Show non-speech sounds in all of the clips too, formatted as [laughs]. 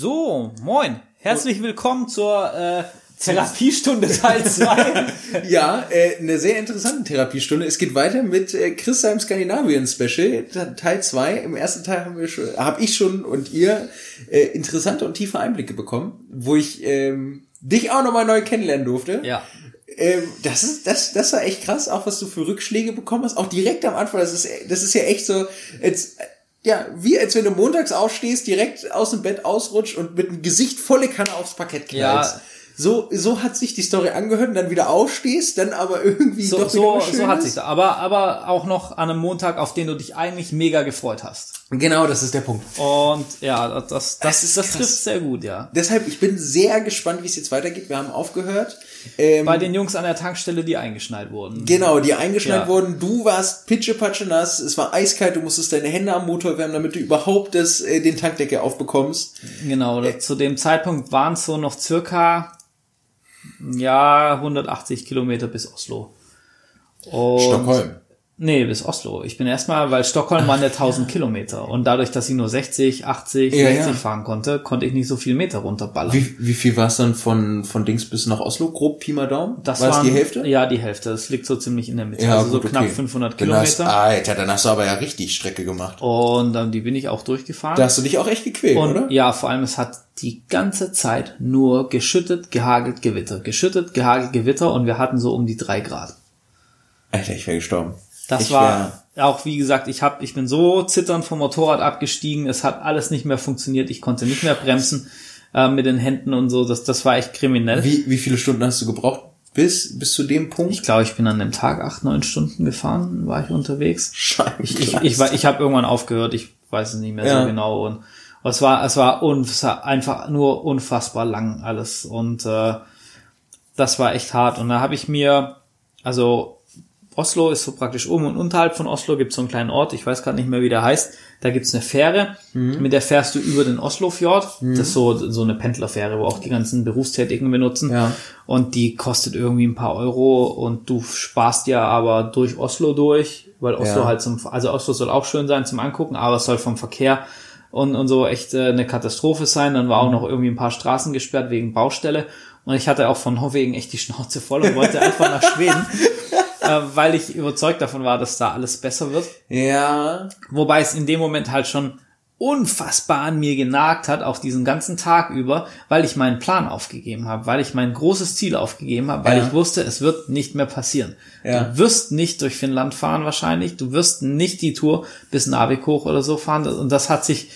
So, moin. Herzlich willkommen zur äh, Therapiestunde Teil 2. [laughs] ja, äh, eine sehr interessante Therapiestunde. Es geht weiter mit äh, Chris seinem Skandinavien Special, Teil 2. Im ersten Teil haben wir schon, habe ich schon und ihr äh, interessante und tiefe Einblicke bekommen, wo ich ähm, dich auch nochmal neu kennenlernen durfte. Ja. Ähm, das ist, das, das war echt krass, auch was du für Rückschläge bekommen hast. Auch direkt am Anfang, das ist, das ist ja echt so, jetzt, ja, wie als wenn du montags aufstehst, direkt aus dem Bett ausrutscht und mit dem Gesicht volle Kanne aufs Parkett knallst. Ja. So, so hat sich die Story angehört und dann wieder aufstehst, dann aber [laughs] irgendwie so, doch so, so hat sich aber aber auch noch an einem Montag, auf den du dich eigentlich mega gefreut hast. Genau, das ist der Punkt. Und ja, das das das, ist das trifft sehr gut, ja. Deshalb ich bin sehr gespannt, wie es jetzt weitergeht. Wir haben aufgehört ähm, Bei den Jungs an der Tankstelle, die eingeschnallt wurden. Genau, die eingeschnallt ja. wurden. Du warst pitschepatsche nass, es war eiskalt, du musstest deine Hände am Motor wärmen, damit du überhaupt das, äh, den Tankdeckel aufbekommst. Genau, äh, zu dem Zeitpunkt waren es so noch circa ja 180 Kilometer bis Oslo. Und Stockholm. Nee, bis Oslo. Ich bin erstmal, weil Stockholm waren ja 1000 Kilometer und dadurch, dass ich nur 60, 80, ja, 60 ja. fahren konnte, konnte ich nicht so viel Meter runterballern. Wie, wie viel war es dann von, von Dings bis nach Oslo? Grob Pi mal Daumen? Das war die Hälfte? Ja, die Hälfte. Das liegt so ziemlich in der Mitte. Ja, also gut, so knapp okay. 500 Kilometer. Hast, Alter, dann hast du aber ja richtig Strecke gemacht. Und dann die bin ich auch durchgefahren. Da hast du dich auch echt gequält, und, oder? Ja, vor allem es hat die ganze Zeit nur geschüttet, gehagelt, Gewitter. Geschüttet, gehagelt, Gewitter und wir hatten so um die drei Grad. Alter, ich wäre gestorben. Das ich war auch, wie gesagt, ich hab, ich bin so zitternd vom Motorrad abgestiegen. Es hat alles nicht mehr funktioniert. Ich konnte nicht mehr bremsen äh, mit den Händen und so. Das, das war echt kriminell. Wie, wie viele Stunden hast du gebraucht? Bis, bis zu dem Punkt? Ich glaube, ich bin an dem Tag acht, neun Stunden gefahren, war ich unterwegs. Scheiße. Ich, ich, ich, ich, ich habe irgendwann aufgehört, ich weiß es nicht mehr ja. so genau. Und es war, es war, es war einfach nur unfassbar lang alles. Und äh, das war echt hart. Und da habe ich mir, also Oslo ist so praktisch oben und unterhalb von Oslo gibt es so einen kleinen Ort, ich weiß gerade nicht mehr, wie der heißt. Da gibt's eine Fähre, mhm. mit der fährst du über den Oslofjord. Mhm. Das ist so, so eine Pendlerfähre, wo auch die ganzen Berufstätigen benutzen. Ja. Und die kostet irgendwie ein paar Euro und du sparst ja aber durch Oslo durch, weil Oslo ja. halt zum, also Oslo soll auch schön sein zum Angucken, aber es soll vom Verkehr und, und so echt äh, eine Katastrophe sein. Dann war auch mhm. noch irgendwie ein paar Straßen gesperrt wegen Baustelle. Und ich hatte auch von Norwegen echt die Schnauze voll und wollte einfach nach Schweden. [laughs] äh, weil ich überzeugt davon war, dass da alles besser wird. Ja. Wobei es in dem Moment halt schon unfassbar an mir genagt hat, auch diesen ganzen Tag über, weil ich meinen Plan aufgegeben habe, weil ich mein großes Ziel aufgegeben habe, weil ja. ich wusste, es wird nicht mehr passieren. Ja. Du wirst nicht durch Finnland fahren wahrscheinlich, du wirst nicht die Tour bis Narvik hoch oder so fahren und das hat sich,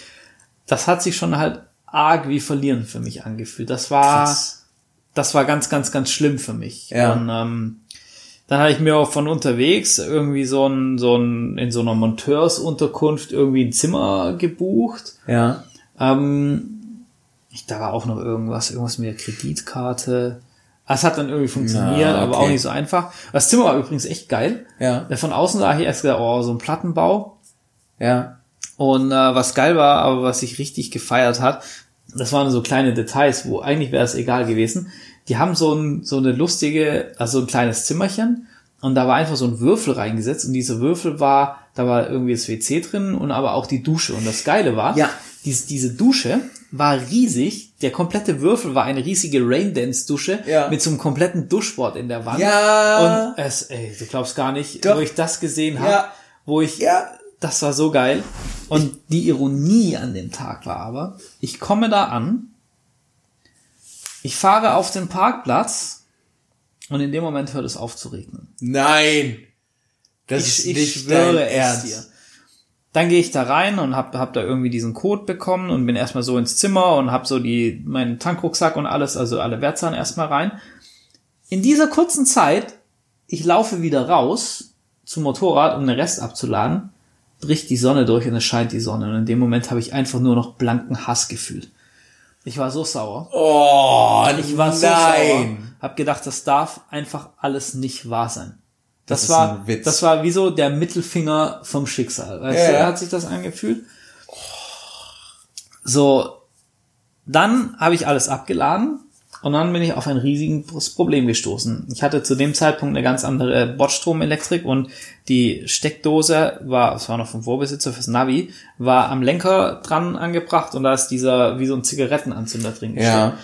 das hat sich schon halt arg wie verlieren für mich angefühlt. Das war, Krass. das war ganz, ganz, ganz schlimm für mich. Ja. Und ähm, dann hatte ich mir auch von unterwegs irgendwie so ein, so ein, in so einer Monteursunterkunft irgendwie ein Zimmer gebucht. Ja. Ähm, ich, da war auch noch irgendwas, irgendwas mit der Kreditkarte. Es hat dann irgendwie funktioniert, ja, okay. aber auch nicht so einfach. Das Zimmer war übrigens echt geil. Ja. Von außen sah ich erst gedacht, oh, so ein Plattenbau. Ja. Und äh, was geil war, aber was sich richtig gefeiert hat, das waren so kleine Details, wo eigentlich wäre es egal gewesen die haben so, ein, so eine lustige, also ein kleines Zimmerchen und da war einfach so ein Würfel reingesetzt und dieser Würfel war, da war irgendwie das WC drin und aber auch die Dusche. Und das Geile war, ja. diese, diese Dusche war riesig. Der komplette Würfel war eine riesige Raindance-Dusche ja. mit so einem kompletten Duschbord in der Wand. Ja. Und es, ey, du glaubst gar nicht, Doch. wo ich das gesehen habe, ja. wo ich, ja. Das war so geil. Und die Ironie an dem Tag war aber, ich komme da an ich fahre auf den Parkplatz und in dem Moment hört es auf zu regnen. Nein! Das ich, ist ich nicht schwöre er dir. Dann gehe ich da rein und hab, hab da irgendwie diesen Code bekommen und bin erstmal so ins Zimmer und hab so die, meinen Tankrucksack und alles, also alle Wertzahlen erstmal rein. In dieser kurzen Zeit, ich laufe wieder raus zum Motorrad, um den Rest abzuladen, bricht die Sonne durch und es scheint die Sonne. Und in dem Moment habe ich einfach nur noch blanken Hass gefühlt. Ich war so sauer. Oh, ich war so nein. sauer. Hab gedacht, das darf einfach alles nicht wahr sein. Das, das war, das war wie so der Mittelfinger vom Schicksal. Weißt ja, du, er hat sich das angefühlt. So, dann habe ich alles abgeladen Und dann bin ich auf ein riesiges Problem gestoßen. Ich hatte zu dem Zeitpunkt eine ganz andere Bordstromelektrik und die Steckdose war, es war noch vom Vorbesitzer fürs Navi, war am Lenker dran angebracht und da ist dieser, wie so ein Zigarettenanzünder drin gesteckt. Ja.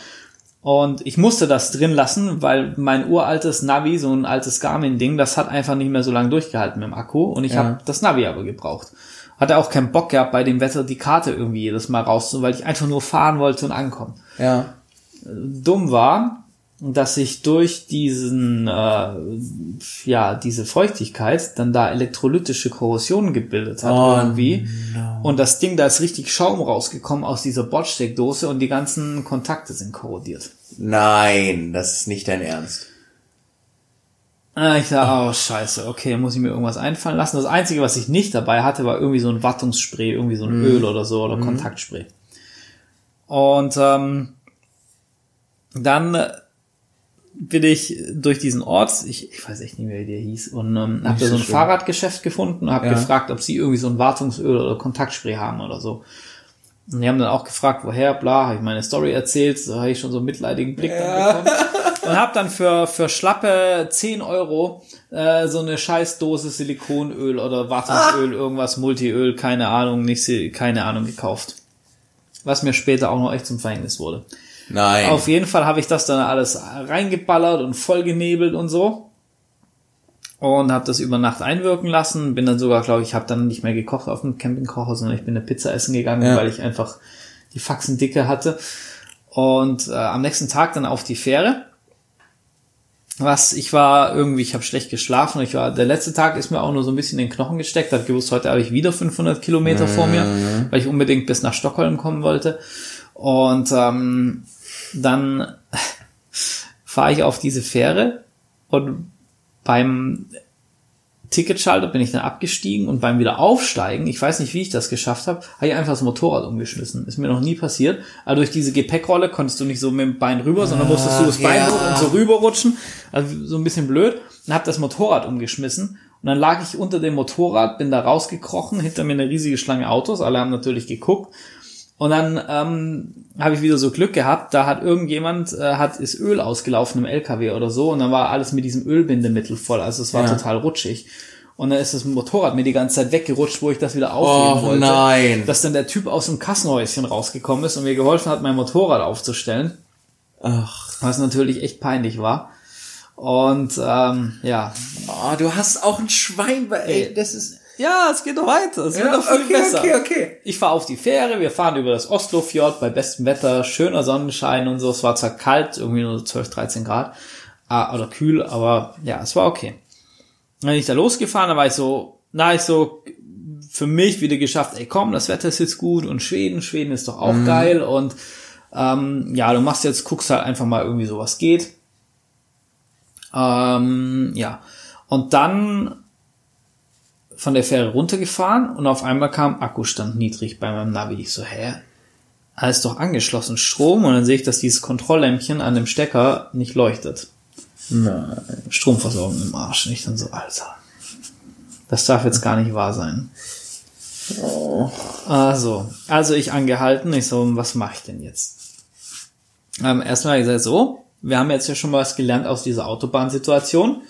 Und ich musste das drin lassen, weil mein uraltes Navi, so ein altes Garmin-Ding, das hat einfach nicht mehr so lange durchgehalten mit dem Akku und ich ja. habe das Navi aber gebraucht. Hatte auch keinen Bock gehabt, bei dem Wetter die Karte irgendwie jedes Mal rauszuholen, weil ich einfach nur fahren wollte und ankommen. Ja. Dumm war, dass sich durch diesen, äh, ja, diese Feuchtigkeit dann da elektrolytische Korrosion gebildet hat oh, irgendwie. No. Und das Ding, da ist richtig Schaum rausgekommen aus dieser Bordsteckdose und die ganzen Kontakte sind korrodiert. Nein, das ist nicht dein Ernst. Ah, ich dachte, oh scheiße, okay, muss ich mir irgendwas einfallen lassen. Das Einzige, was ich nicht dabei hatte, war irgendwie so ein Wartungsspray, irgendwie so ein mm. Öl oder so oder mm. Kontaktspray. Und ähm, dann bin ich durch diesen Ort, ich, ich weiß echt nicht mehr, wie der hieß, und ähm, habe da so ein schön. Fahrradgeschäft gefunden und habe ja. gefragt, ob sie irgendwie so ein Wartungsöl oder Kontaktspray haben oder so. Und die haben dann auch gefragt, woher, bla, habe ich meine Story erzählt, da habe ich schon so einen mitleidigen Blick ja. dann bekommen. Und habe dann für, für schlappe 10 Euro äh, so eine Scheißdose Silikonöl oder Wartungsöl, ah. irgendwas, Multiöl, keine Ahnung, nicht, keine Ahnung, gekauft. Was mir später auch noch echt zum Verhängnis wurde. Nein. Auf jeden Fall habe ich das dann alles reingeballert und vollgenebelt und so und habe das über Nacht einwirken lassen. Bin dann sogar, glaube ich, habe dann nicht mehr gekocht auf dem Campingkocher, sondern ich bin eine Pizza essen gegangen, ja. weil ich einfach die Faxen dicke hatte. Und äh, am nächsten Tag dann auf die Fähre. Was ich war irgendwie, ich habe schlecht geschlafen. Ich war der letzte Tag ist mir auch nur so ein bisschen in den Knochen gesteckt. Hat gewusst, heute habe ich wieder 500 Kilometer mhm. vor mir, weil ich unbedingt bis nach Stockholm kommen wollte. Und ähm, dann fahre ich auf diese Fähre und beim Ticketschalter bin ich dann abgestiegen und beim wieder aufsteigen, ich weiß nicht, wie ich das geschafft habe, habe ich einfach das Motorrad umgeschmissen. Ist mir noch nie passiert. Aber durch diese Gepäckrolle konntest du nicht so mit dem Bein rüber, sondern musstest du das Bein hoch und so rüberrutschen. Also so ein bisschen blöd. Und habe das Motorrad umgeschmissen. Und dann lag ich unter dem Motorrad, bin da rausgekrochen, hinter mir eine riesige Schlange Autos. Alle haben natürlich geguckt. Und dann ähm, habe ich wieder so Glück gehabt, da hat irgendjemand, äh, hat ist Öl ausgelaufen im LKW oder so und dann war alles mit diesem Ölbindemittel voll. Also es war ja. total rutschig. Und dann ist das Motorrad mir die ganze Zeit weggerutscht, wo ich das wieder aufheben oh, wollte. Nein. Dass dann der Typ aus dem Kassenhäuschen rausgekommen ist und mir geholfen hat, mein Motorrad aufzustellen. Ach. Was natürlich echt peinlich war. Und ähm, ja. Oh, du hast auch ein Schwein, ey, das ist ja, es geht noch weiter. Es ja, wird noch viel okay, besser. Okay, okay. Ich fahre auf die Fähre, wir fahren über das Oslofjord bei bestem Wetter, schöner Sonnenschein und so. Es war zwar kalt, irgendwie nur 12, 13 Grad ah, oder kühl, aber ja, es war okay. Dann bin ich da losgefahren, da war ich so, na, ich so für mich wieder geschafft, ey komm, das Wetter ist jetzt gut und Schweden, Schweden ist doch auch mhm. geil und ähm, ja, du machst jetzt, guckst halt einfach mal irgendwie so, was geht. Ähm, ja. Und dann von der Fähre runtergefahren und auf einmal kam Akkustand niedrig bei meinem Navi. Ich so, hä? Alles doch angeschlossen, Strom und dann sehe ich, dass dieses Kontrolllämpchen an dem Stecker nicht leuchtet. Nein. Stromversorgung im Arsch. Und ich dann so, Alter. Das darf jetzt gar nicht wahr sein. Oh. Also, also ich angehalten. Ich so, was mache ich denn jetzt? Ähm, erstmal gesagt, so, wir haben jetzt ja schon was gelernt aus dieser Autobahnsituation.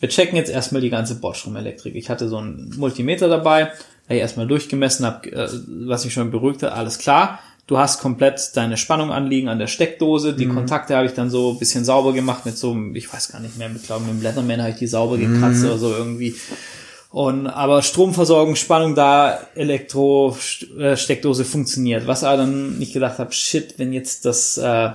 Wir checken jetzt erstmal die ganze Bordstromelektrik. Ich hatte so einen Multimeter dabei, da ich erstmal durchgemessen habe, äh, was mich schon beruhigt hat, alles klar. Du hast komplett deine Spannung anliegen an der Steckdose. Die mhm. Kontakte habe ich dann so ein bisschen sauber gemacht mit so, ich weiß gar nicht mehr, mit, glaube mit dem Letterman habe ich die sauber gekratzt mhm. oder so irgendwie. Und aber Stromversorgung, Spannung da, Elektro, äh, Steckdose funktioniert. Was aber dann nicht gedacht habe, shit, wenn jetzt das äh,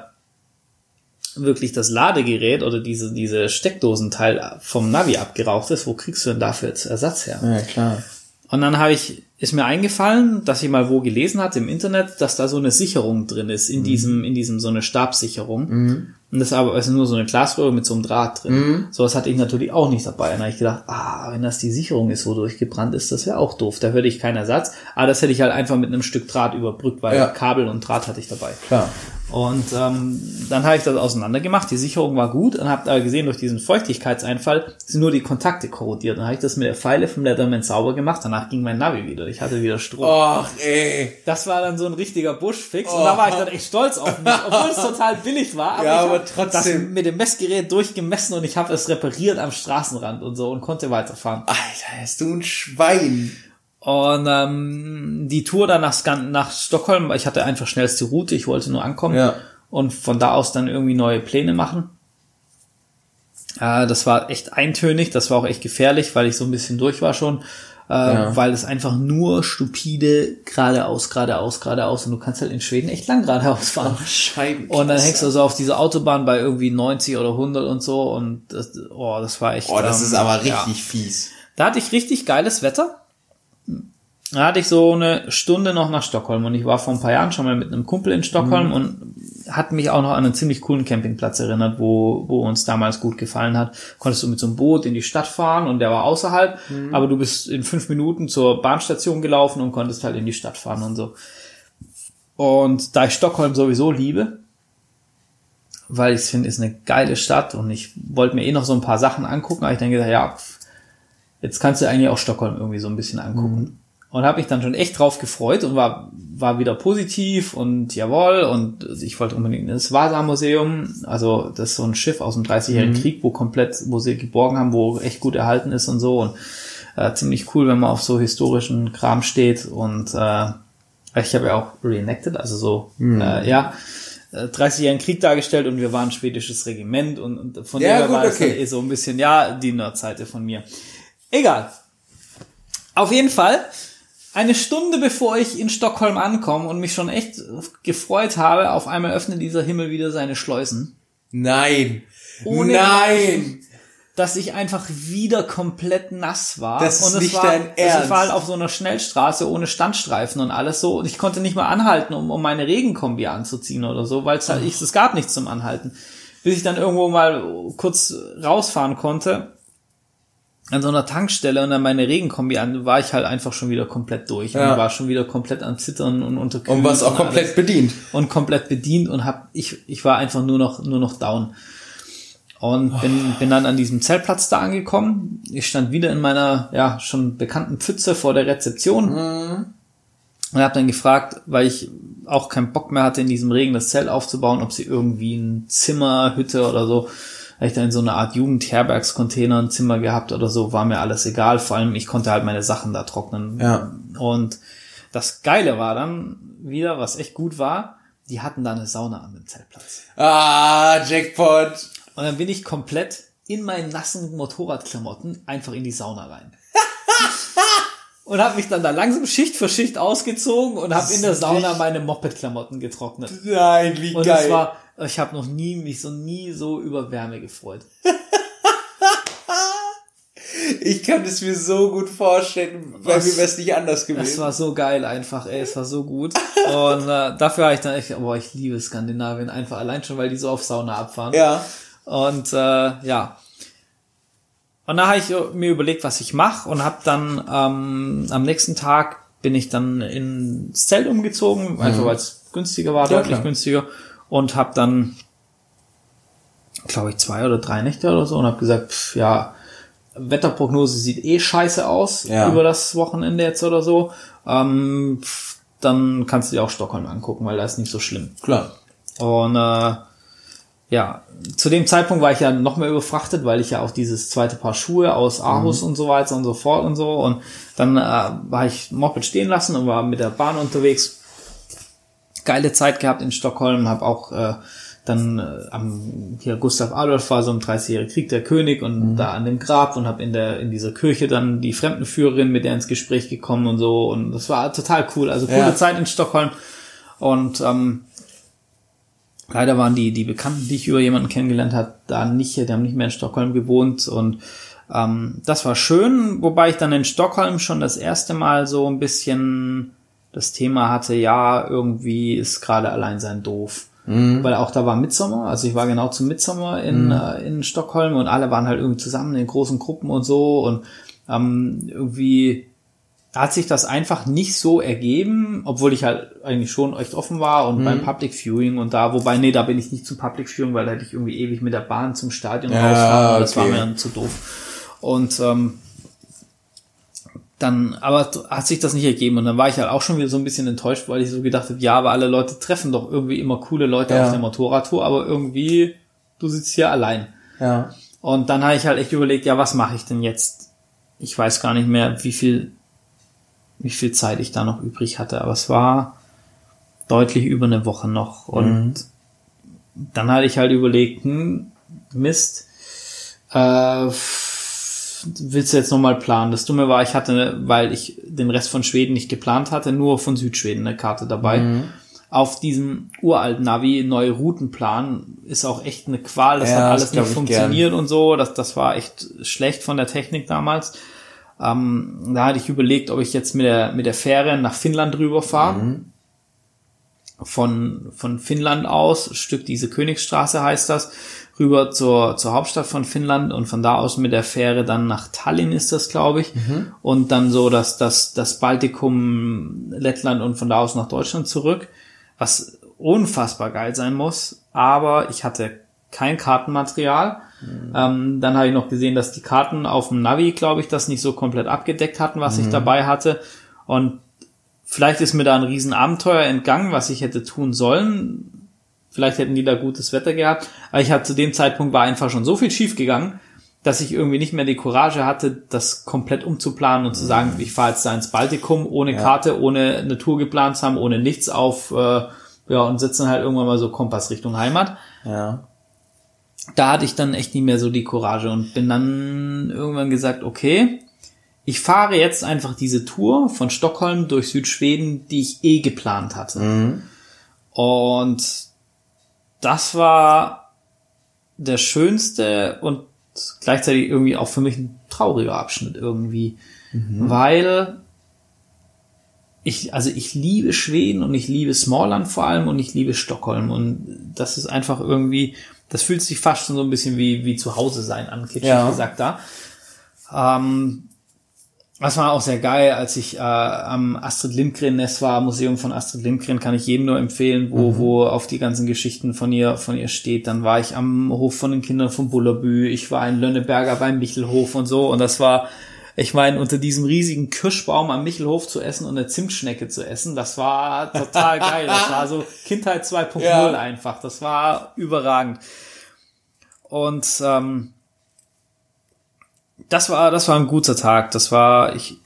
wirklich das Ladegerät oder diese, diese Steckdosenteil vom Navi abgeraucht ist, wo kriegst du denn dafür jetzt Ersatz her? Ja, klar. Und dann habe ich, ist mir eingefallen, dass ich mal wo gelesen hatte im Internet, dass da so eine Sicherung drin ist, in mhm. diesem, in diesem, so eine Stabsicherung. Mhm. Und das ist aber also nur so eine Glasröhre mit so einem Draht drin. Mhm. Sowas hatte ich natürlich auch nicht dabei. Und dann habe ich gedacht, ah, wenn das die Sicherung ist, wodurch gebrannt ist, das wäre auch doof. Da würde ich keinen Ersatz. Aber das hätte ich halt einfach mit einem Stück Draht überbrückt, weil ja. Kabel und Draht hatte ich dabei. Klar. Und ähm, dann habe ich das auseinander gemacht. Die Sicherung war gut und habe da gesehen, durch diesen Feuchtigkeitseinfall sind nur die Kontakte korrodiert. Dann habe ich das mit der Pfeile vom Leatherman sauber gemacht. Danach ging mein Navi wieder. Ich hatte wieder Strom. Och, ey. Das war dann so ein richtiger Buschfix. Oh. Und da war ich dann echt stolz auf mich, obwohl es total billig war. Aber ja, aber trotzdem. Das mit dem Messgerät durchgemessen und ich habe es repariert am Straßenrand und so und konnte weiterfahren. Alter, hast du ein Schwein. Und ähm, die Tour dann nach, nach Stockholm, ich hatte einfach schnellste Route, ich wollte nur ankommen ja. und von da aus dann irgendwie neue Pläne machen. Äh, das war echt eintönig, das war auch echt gefährlich, weil ich so ein bisschen durch war schon, äh, ja. weil es einfach nur stupide geradeaus, geradeaus, geradeaus und du kannst halt in Schweden echt lang geradeaus fahren. Oh. Und dann hängst du so auf diese Autobahn bei irgendwie 90 oder 100 und so und das, oh, das war echt. Oh, das ähm, ist aber richtig ja. fies. Da hatte ich richtig geiles Wetter da hatte ich so eine Stunde noch nach Stockholm und ich war vor ein paar Jahren schon mal mit einem Kumpel in Stockholm mhm. und hat mich auch noch an einen ziemlich coolen Campingplatz erinnert, wo, wo uns damals gut gefallen hat. Konntest du mit so einem Boot in die Stadt fahren und der war außerhalb, mhm. aber du bist in fünf Minuten zur Bahnstation gelaufen und konntest halt in die Stadt fahren und so. Und da ich Stockholm sowieso liebe, weil ich finde, ist eine geile Stadt und ich wollte mir eh noch so ein paar Sachen angucken, aber ich denke, ja, jetzt kannst du eigentlich auch Stockholm irgendwie so ein bisschen angucken. Mhm und habe mich dann schon echt drauf gefreut und war war wieder positiv und jawohl und ich wollte unbedingt ins Vasa-Museum, also das ist so ein Schiff aus dem 30-jährigen mhm. Krieg, wo komplett, wo sie geborgen haben, wo echt gut erhalten ist und so und äh, ziemlich cool, wenn man auf so historischen Kram steht und äh, ich habe ja auch reenacted, also so, mhm. äh, ja, 30-jährigen äh, Krieg dargestellt und wir waren schwedisches Regiment und, und von ja, dem war es okay. dann eh so ein bisschen, ja, die Nerdseite von mir. Egal. Auf jeden Fall eine Stunde bevor ich in Stockholm ankomme und mich schon echt gefreut habe, auf einmal öffnet dieser Himmel wieder seine Schleusen. Nein. Ohne Nein. dass ich einfach wieder komplett nass war. Das ist und es nicht war, dein Ernst. Ich war halt auf so einer Schnellstraße ohne Standstreifen und alles so und ich konnte nicht mal anhalten, um, um meine Regenkombi anzuziehen oder so, weil es halt, ich, es gab nichts zum Anhalten. Bis ich dann irgendwo mal kurz rausfahren konnte an so einer Tankstelle und dann meine Regenkombi an, war ich halt einfach schon wieder komplett durch ja. und war schon wieder komplett am Zittern und unterkühlt. Und was auch komplett alles. bedient. Und komplett bedient und hab, ich, ich war einfach nur noch, nur noch down. Und bin, bin dann an diesem Zeltplatz da angekommen. Ich stand wieder in meiner, ja, schon bekannten Pfütze vor der Rezeption. Mhm. Und habe dann gefragt, weil ich auch keinen Bock mehr hatte, in diesem Regen das Zelt aufzubauen, ob sie irgendwie ein Zimmer, Hütte oder so habe ich dann in so eine Art Jugendherbergscontainer ein Zimmer gehabt oder so, war mir alles egal. Vor allem, ich konnte halt meine Sachen da trocknen. Ja. Und das Geile war dann wieder, was echt gut war, die hatten da eine Sauna an dem Zeltplatz. Ah, Jackpot! Und dann bin ich komplett in meinen nassen Motorradklamotten einfach in die Sauna rein. [laughs] und habe mich dann da langsam Schicht für Schicht ausgezogen und habe in der Sauna meine Moped-Klamotten getrocknet. Nein, wie und geil. Und es war ich habe noch nie mich so nie so über Wärme gefreut. [laughs] ich kann es mir so gut vorstellen, weil mir wäre es nicht anders gewesen. Es war so geil einfach, ey, es war so gut. Und äh, dafür habe ich dann echt, boah, ich liebe Skandinavien einfach allein schon, weil die so auf Sauna abfahren. Ja. Und äh, ja. Und da habe ich mir überlegt, was ich mache und habe dann ähm, am nächsten Tag bin ich dann ins Zelt umgezogen, einfach mhm. weil es günstiger war, ja, deutlich klar. günstiger und habe dann, glaube ich, zwei oder drei Nächte oder so und habe gesagt, pff, ja, Wetterprognose sieht eh scheiße aus ja. über das Wochenende jetzt oder so. Ähm, pff, dann kannst du dir auch Stockholm angucken, weil da ist nicht so schlimm. Klar. Und äh, ja, zu dem Zeitpunkt war ich ja noch mehr überfrachtet, weil ich ja auch dieses zweite Paar Schuhe aus Aarhus mhm. und so weiter und so fort und so. Und dann äh, war ich Moped stehen lassen und war mit der Bahn unterwegs geile Zeit gehabt in Stockholm, habe auch äh, dann äh, am hier Gustav Adolf war so im 30-jährigen Krieg der König und mhm. da an dem Grab und habe in der in dieser Kirche dann die Fremdenführerin mit der ins Gespräch gekommen und so und das war total cool, also coole ja. Zeit in Stockholm und ähm, leider waren die die Bekannten, die ich über jemanden kennengelernt habe, da nicht, die haben nicht mehr in Stockholm gewohnt und ähm, das war schön, wobei ich dann in Stockholm schon das erste Mal so ein bisschen das Thema hatte, ja, irgendwie ist gerade Alleinsein doof. Mhm. Weil auch da war Midsommer, also ich war genau zum Midsommer in, mhm. äh, in Stockholm und alle waren halt irgendwie zusammen in großen Gruppen und so und ähm, irgendwie hat sich das einfach nicht so ergeben, obwohl ich halt eigentlich schon echt offen war und mhm. beim Public Viewing und da, wobei, nee, da bin ich nicht zum Public Viewing, weil da hätte ich irgendwie ewig mit der Bahn zum Stadion ja, rausfahren, das war mir dann zu doof. Und ähm, dann, aber hat sich das nicht ergeben und dann war ich halt auch schon wieder so ein bisschen enttäuscht, weil ich so gedacht habe, ja, aber alle Leute treffen doch irgendwie immer coole Leute ja. auf der Motorradtour, aber irgendwie, du sitzt hier allein. Ja. Und dann habe ich halt echt überlegt, ja, was mache ich denn jetzt? Ich weiß gar nicht mehr, wie viel wie viel Zeit ich da noch übrig hatte, aber es war deutlich über eine Woche noch. Und mhm. dann hatte ich halt überlegt, hm, Mist, äh, willst du jetzt nochmal planen? Das Dumme war, ich hatte, weil ich den Rest von Schweden nicht geplant hatte, nur von Südschweden eine Karte dabei. Mhm. Auf diesem uralten Navi neue Routen planen ist auch echt eine Qual. Das ja, hat alles nicht funktioniert gern. und so. Das, das war echt schlecht von der Technik damals. Ähm, da hatte ich überlegt, ob ich jetzt mit der, mit der Fähre nach Finnland rüberfahre. Mhm. Von, von Finnland aus, Stück diese Königsstraße heißt das, rüber zur, zur Hauptstadt von Finnland und von da aus mit der Fähre dann nach Tallinn ist das, glaube ich. Mhm. Und dann so das, das, das Baltikum, Lettland und von da aus nach Deutschland zurück, was unfassbar geil sein muss. Aber ich hatte kein Kartenmaterial Mhm. Ähm, dann habe ich noch gesehen, dass die Karten auf dem Navi, glaube ich, das nicht so komplett abgedeckt hatten, was mhm. ich dabei hatte. Und vielleicht ist mir da ein Riesenabenteuer entgangen, was ich hätte tun sollen. Vielleicht hätten die da gutes Wetter gehabt. Aber ich hatte zu dem Zeitpunkt war einfach schon so viel schief gegangen, dass ich irgendwie nicht mehr die Courage hatte, das komplett umzuplanen und zu sagen, ich fahre jetzt da ins Baltikum ohne ja. Karte, ohne eine Tour geplant zu haben, ohne nichts auf, äh, ja, und sitzen halt irgendwann mal so Kompass Richtung Heimat. Ja da hatte ich dann echt nicht mehr so die Courage und bin dann irgendwann gesagt, okay, ich fahre jetzt einfach diese Tour von Stockholm durch Südschweden, die ich eh geplant hatte. Mhm. Und das war der schönste und gleichzeitig irgendwie auch für mich ein trauriger Abschnitt irgendwie, mhm. weil ich, also ich liebe Schweden und ich liebe Smallland vor allem und ich liebe Stockholm und das ist einfach irgendwie, das fühlt sich fast schon so ein bisschen wie, wie zu Hause sein an, kitschig ja. gesagt da. Ähm, das war auch sehr geil, als ich äh, am Astrid Lindgren Nest war, Museum von Astrid Lindgren, kann ich jedem nur empfehlen, wo, mhm. wo auf die ganzen Geschichten von ihr, von ihr steht. Dann war ich am Hof von den Kindern von Bullerbü, ich war in Lönneberger beim Michelhof und so und das war, ich meine, unter diesem riesigen Kirschbaum am Michelhof zu essen und eine Zimtschnecke zu essen, das war total geil. Das war so [laughs] Kindheit 2.0 ja. einfach. Das war überragend. Und ähm, das war, das war ein guter Tag. Das war, ich,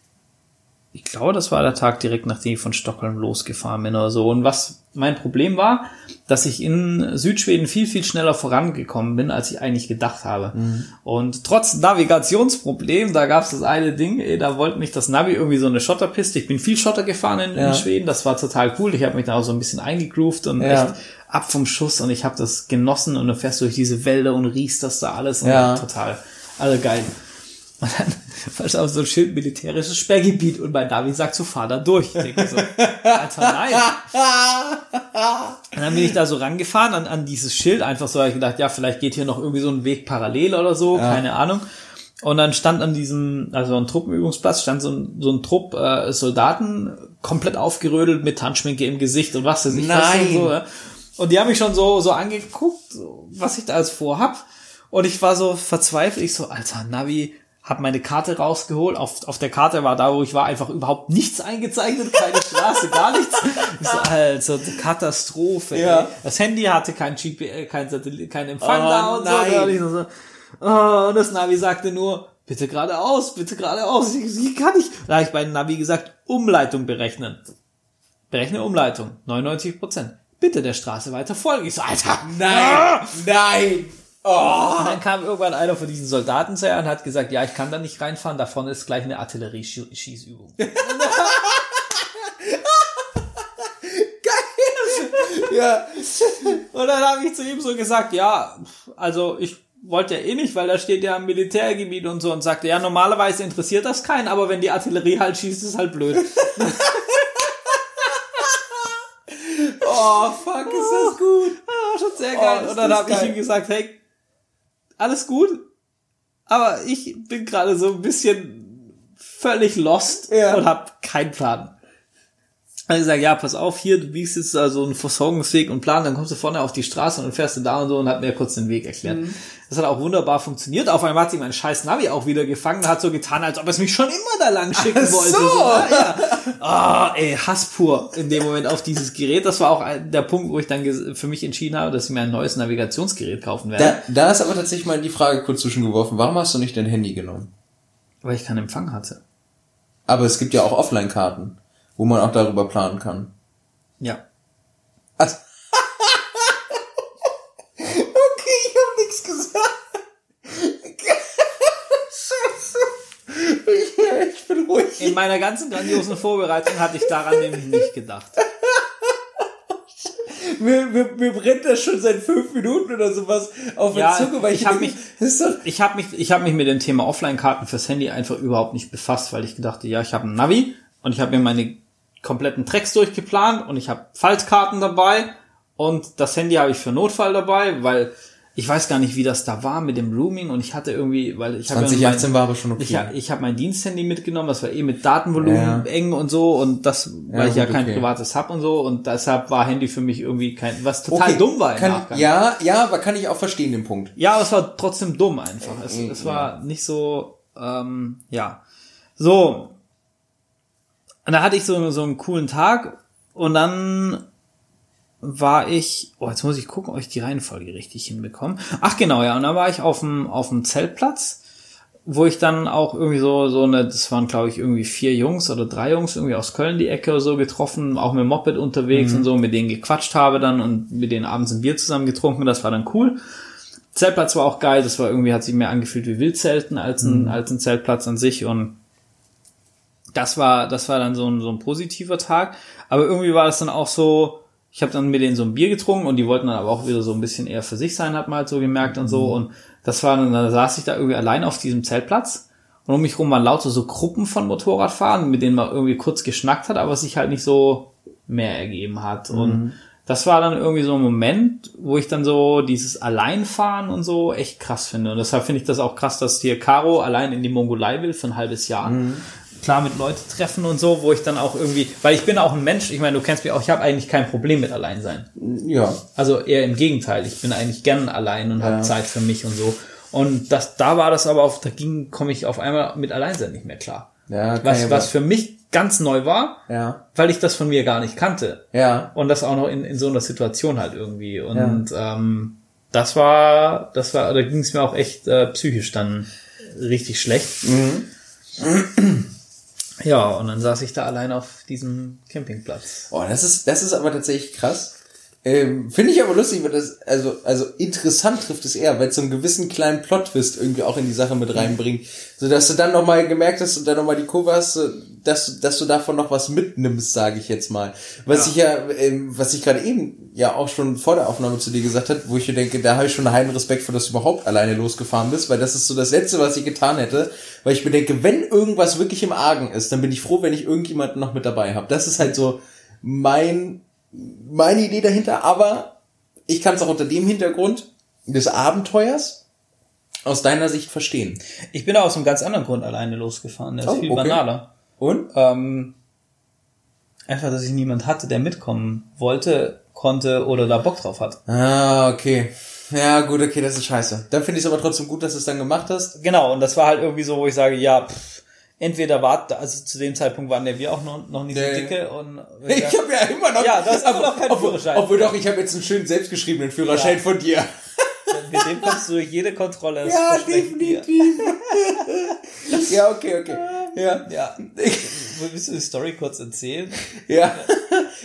ich glaube, das war der Tag direkt, nachdem ich von Stockholm losgefahren bin oder so. Und was mein Problem war, dass ich in Südschweden viel, viel schneller vorangekommen bin, als ich eigentlich gedacht habe. Mhm. Und trotz Navigationsproblem, da gab es das eine Ding, ey, da wollte mich das Navi irgendwie so eine Schotterpiste. Ich bin viel Schotter gefahren in, ja. in Schweden, das war total cool. Ich habe mich da auch so ein bisschen eingegroovt und ja. echt ab vom Schuss und ich habe das genossen und du fährst durch diese Wälder und riechst das da alles und ja. total, alle geil. Und dann war es auch so ein Schild militärisches Sperrgebiet und mein Navi sagt so, fahr da durch. Ich denke so, Alter, nein. Und dann bin ich da so rangefahren an, an dieses Schild, einfach so, habe ich gedacht, ja, vielleicht geht hier noch irgendwie so ein Weg parallel oder so, ja. keine Ahnung. Und dann stand an diesem, also ein Truppenübungsplatz, stand so ein, so ein Trupp äh, Soldaten, komplett aufgerödelt mit Tanzschminke im Gesicht und was weiß ich. Nein. Und, so, ja. und die haben mich schon so, so angeguckt, was ich da als vorhab. Und ich war so verzweifelt. Ich so, alter Navi, habe meine Karte rausgeholt. Auf, auf der Karte war da, wo ich war, einfach überhaupt nichts eingezeichnet, keine Straße, gar nichts. Ich so, also Katastrophe. Ja. Ey. Das Handy hatte kein GPS, kein Satellit, kein Empfang oh, da und nein. so. Und, ich so oh, und das Navi sagte nur, bitte geradeaus, bitte geradeaus. Wie kann ich? Da habe ich bei dem Navi gesagt, Umleitung berechnen. Berechne Umleitung, 99 Prozent. Bitte der Straße weiter folgen. Ich so, Alter. Nein, ah! nein. Oh. Und dann kam irgendwann einer von diesen Soldaten zu und hat gesagt, ja, ich kann da nicht reinfahren, davon ist gleich eine Artillerieschießübung. [laughs] Geil. Ja. Und dann habe ich zu ihm so gesagt, ja, also ich wollte ja eh nicht, weil da steht ja ein Militärgebiet und so und sagte, ja, normalerweise interessiert das keinen, aber wenn die Artillerie halt schießt, ist halt blöd. [laughs] oh, fuck, ist das gut. Ja, schon sehr geil. Oh, und dann habe ich ihm gesagt, hey, alles gut, aber ich bin gerade so ein bisschen völlig lost ja. und habe keinen Plan. Also gesagt, ja, pass auf, hier, du biegst jetzt also einen Versorgungsweg und Plan, dann kommst du vorne auf die Straße und fährst du da und so und hat mir kurz den Weg erklärt. Mhm. Das hat auch wunderbar funktioniert. Auf einmal hat sich mein scheiß Navi auch wieder gefangen, hat so getan, als ob es mich schon immer da lang schicken Ach wollte. So. so ja, ja. Oh, ey, Hass pur in dem Moment auf dieses Gerät. Das war auch der Punkt, wo ich dann für mich entschieden habe, dass ich mir ein neues Navigationsgerät kaufen werde. Da, da ist aber tatsächlich mal die Frage kurz zwischengeworfen. Warum hast du nicht dein Handy genommen? Weil ich keinen Empfang hatte. Aber es gibt ja auch Offline-Karten wo man auch darüber planen kann. Ja. Also [laughs] okay, ich habe nichts gesagt. [laughs] ich bin ruhig. In meiner ganzen grandiosen Vorbereitung hatte ich daran nämlich nicht gedacht. Mir, mir, mir brennt das schon seit fünf Minuten oder sowas auf der ja, Zunge, weil ich, ich habe mich, ich habe mich, ich habe mich mit dem Thema Offline-Karten fürs Handy einfach überhaupt nicht befasst, weil ich gedachte, ja, ich habe ein Navi und ich habe mir meine kompletten Tracks durchgeplant und ich habe Faltkarten dabei und das Handy habe ich für Notfall dabei, weil ich weiß gar nicht, wie das da war mit dem Rooming und ich hatte irgendwie, weil ich 2018 war aber schon okay. Ich, ich habe mein Diensthandy mitgenommen, das war eh mit Datenvolumen ja. eng und so und das, weil ja, ich ja kein okay. privates hab und so und deshalb war Handy für mich irgendwie kein, was total okay. dumm war. Kann, ja, ja, aber kann ich auch verstehen den Punkt. Ja, aber es war trotzdem dumm einfach. Es, es war nicht so, ähm, ja. So, und da hatte ich so, so einen coolen Tag und dann war ich, oh, jetzt muss ich gucken, ob ich die Reihenfolge richtig hinbekomme. Ach genau, ja, und dann war ich auf dem, auf dem Zeltplatz, wo ich dann auch irgendwie so, so eine, das waren glaube ich irgendwie vier Jungs oder drei Jungs irgendwie aus Köln die Ecke oder so getroffen, auch mit Moped unterwegs mhm. und so, mit denen gequatscht habe dann und mit denen abends ein Bier zusammen getrunken, das war dann cool. Zeltplatz war auch geil, das war irgendwie, hat sich mehr angefühlt wie Wildzelten als ein, mhm. als ein Zeltplatz an sich und das war, das war dann so ein, so ein positiver Tag. Aber irgendwie war das dann auch so, ich habe dann mit denen so ein Bier getrunken und die wollten dann aber auch wieder so ein bisschen eher für sich sein, hat man halt so gemerkt und so. Mhm. Und das war dann, da saß ich da irgendwie allein auf diesem Zeltplatz und um mich rum waren lauter so Gruppen von Motorradfahren, mit denen man irgendwie kurz geschnackt hat, aber sich halt nicht so mehr ergeben hat. Mhm. Und das war dann irgendwie so ein Moment, wo ich dann so dieses Alleinfahren und so echt krass finde. Und deshalb finde ich das auch krass, dass hier Caro allein in die Mongolei will für ein halbes Jahr. Mhm klar mit Leute treffen und so, wo ich dann auch irgendwie, weil ich bin auch ein Mensch, ich meine, du kennst mich auch, ich habe eigentlich kein Problem mit Alleinsein. Ja. Also eher im Gegenteil, ich bin eigentlich gern allein und ja. habe Zeit für mich und so. Und das, da war das aber auf, da ging, komme ich auf einmal mit Alleinsein nicht mehr klar. Ja, was, was für mich ganz neu war, ja. weil ich das von mir gar nicht kannte. Ja. Und das auch noch in, in so einer Situation halt irgendwie. Und ja. ähm, das war, das war, da ging es mir auch echt äh, psychisch dann richtig schlecht. Mhm. [clears throat] Ja, und dann saß ich da allein auf diesem Campingplatz. Oh, das ist, das ist aber tatsächlich krass. Ähm, Finde ich aber lustig, weil das, also, also interessant trifft es eher, weil es so einen gewissen kleinen Plot-Twist irgendwie auch in die Sache mit reinbringt. So dass du dann nochmal gemerkt hast und dann nochmal die Kurve hast, dass, dass du davon noch was mitnimmst, sage ich jetzt mal. Was ja. ich ja, ähm, was ich gerade eben ja auch schon vor der Aufnahme zu dir gesagt hat, wo ich mir denke, da habe ich schon einen heiden Respekt vor, dass du überhaupt alleine losgefahren bist, weil das ist so das Letzte, was ich getan hätte, weil ich mir denke, wenn irgendwas wirklich im Argen ist, dann bin ich froh, wenn ich irgendjemanden noch mit dabei habe. Das ist halt so mein meine Idee dahinter, aber ich kann es auch unter dem Hintergrund des Abenteuers aus deiner Sicht verstehen. Ich bin aus einem ganz anderen Grund alleine losgefahren. Der ist oh, viel okay. banaler. Und? Ähm, einfach, dass ich niemand hatte, der mitkommen wollte, konnte oder da Bock drauf hat. Ah, okay. Ja, gut, okay, das ist scheiße. Dann finde ich es aber trotzdem gut, dass du es dann gemacht hast. Genau, und das war halt irgendwie so, wo ich sage, ja, pff, entweder war, also zu dem Zeitpunkt waren ja wir auch noch, noch nicht nee. so dicke und [laughs] ich habe ja immer noch ja, das ist immer noch keinen obwohl, Führerschein. Obwohl doch, ich habe jetzt einen schönen selbstgeschriebenen Führerschein ja. von dir. Mit dem kommst du durch jede Kontrolle. Ja, definitiv. [laughs] ja, okay, okay. Ja. ja. Willst du die Story kurz erzählen? Ja.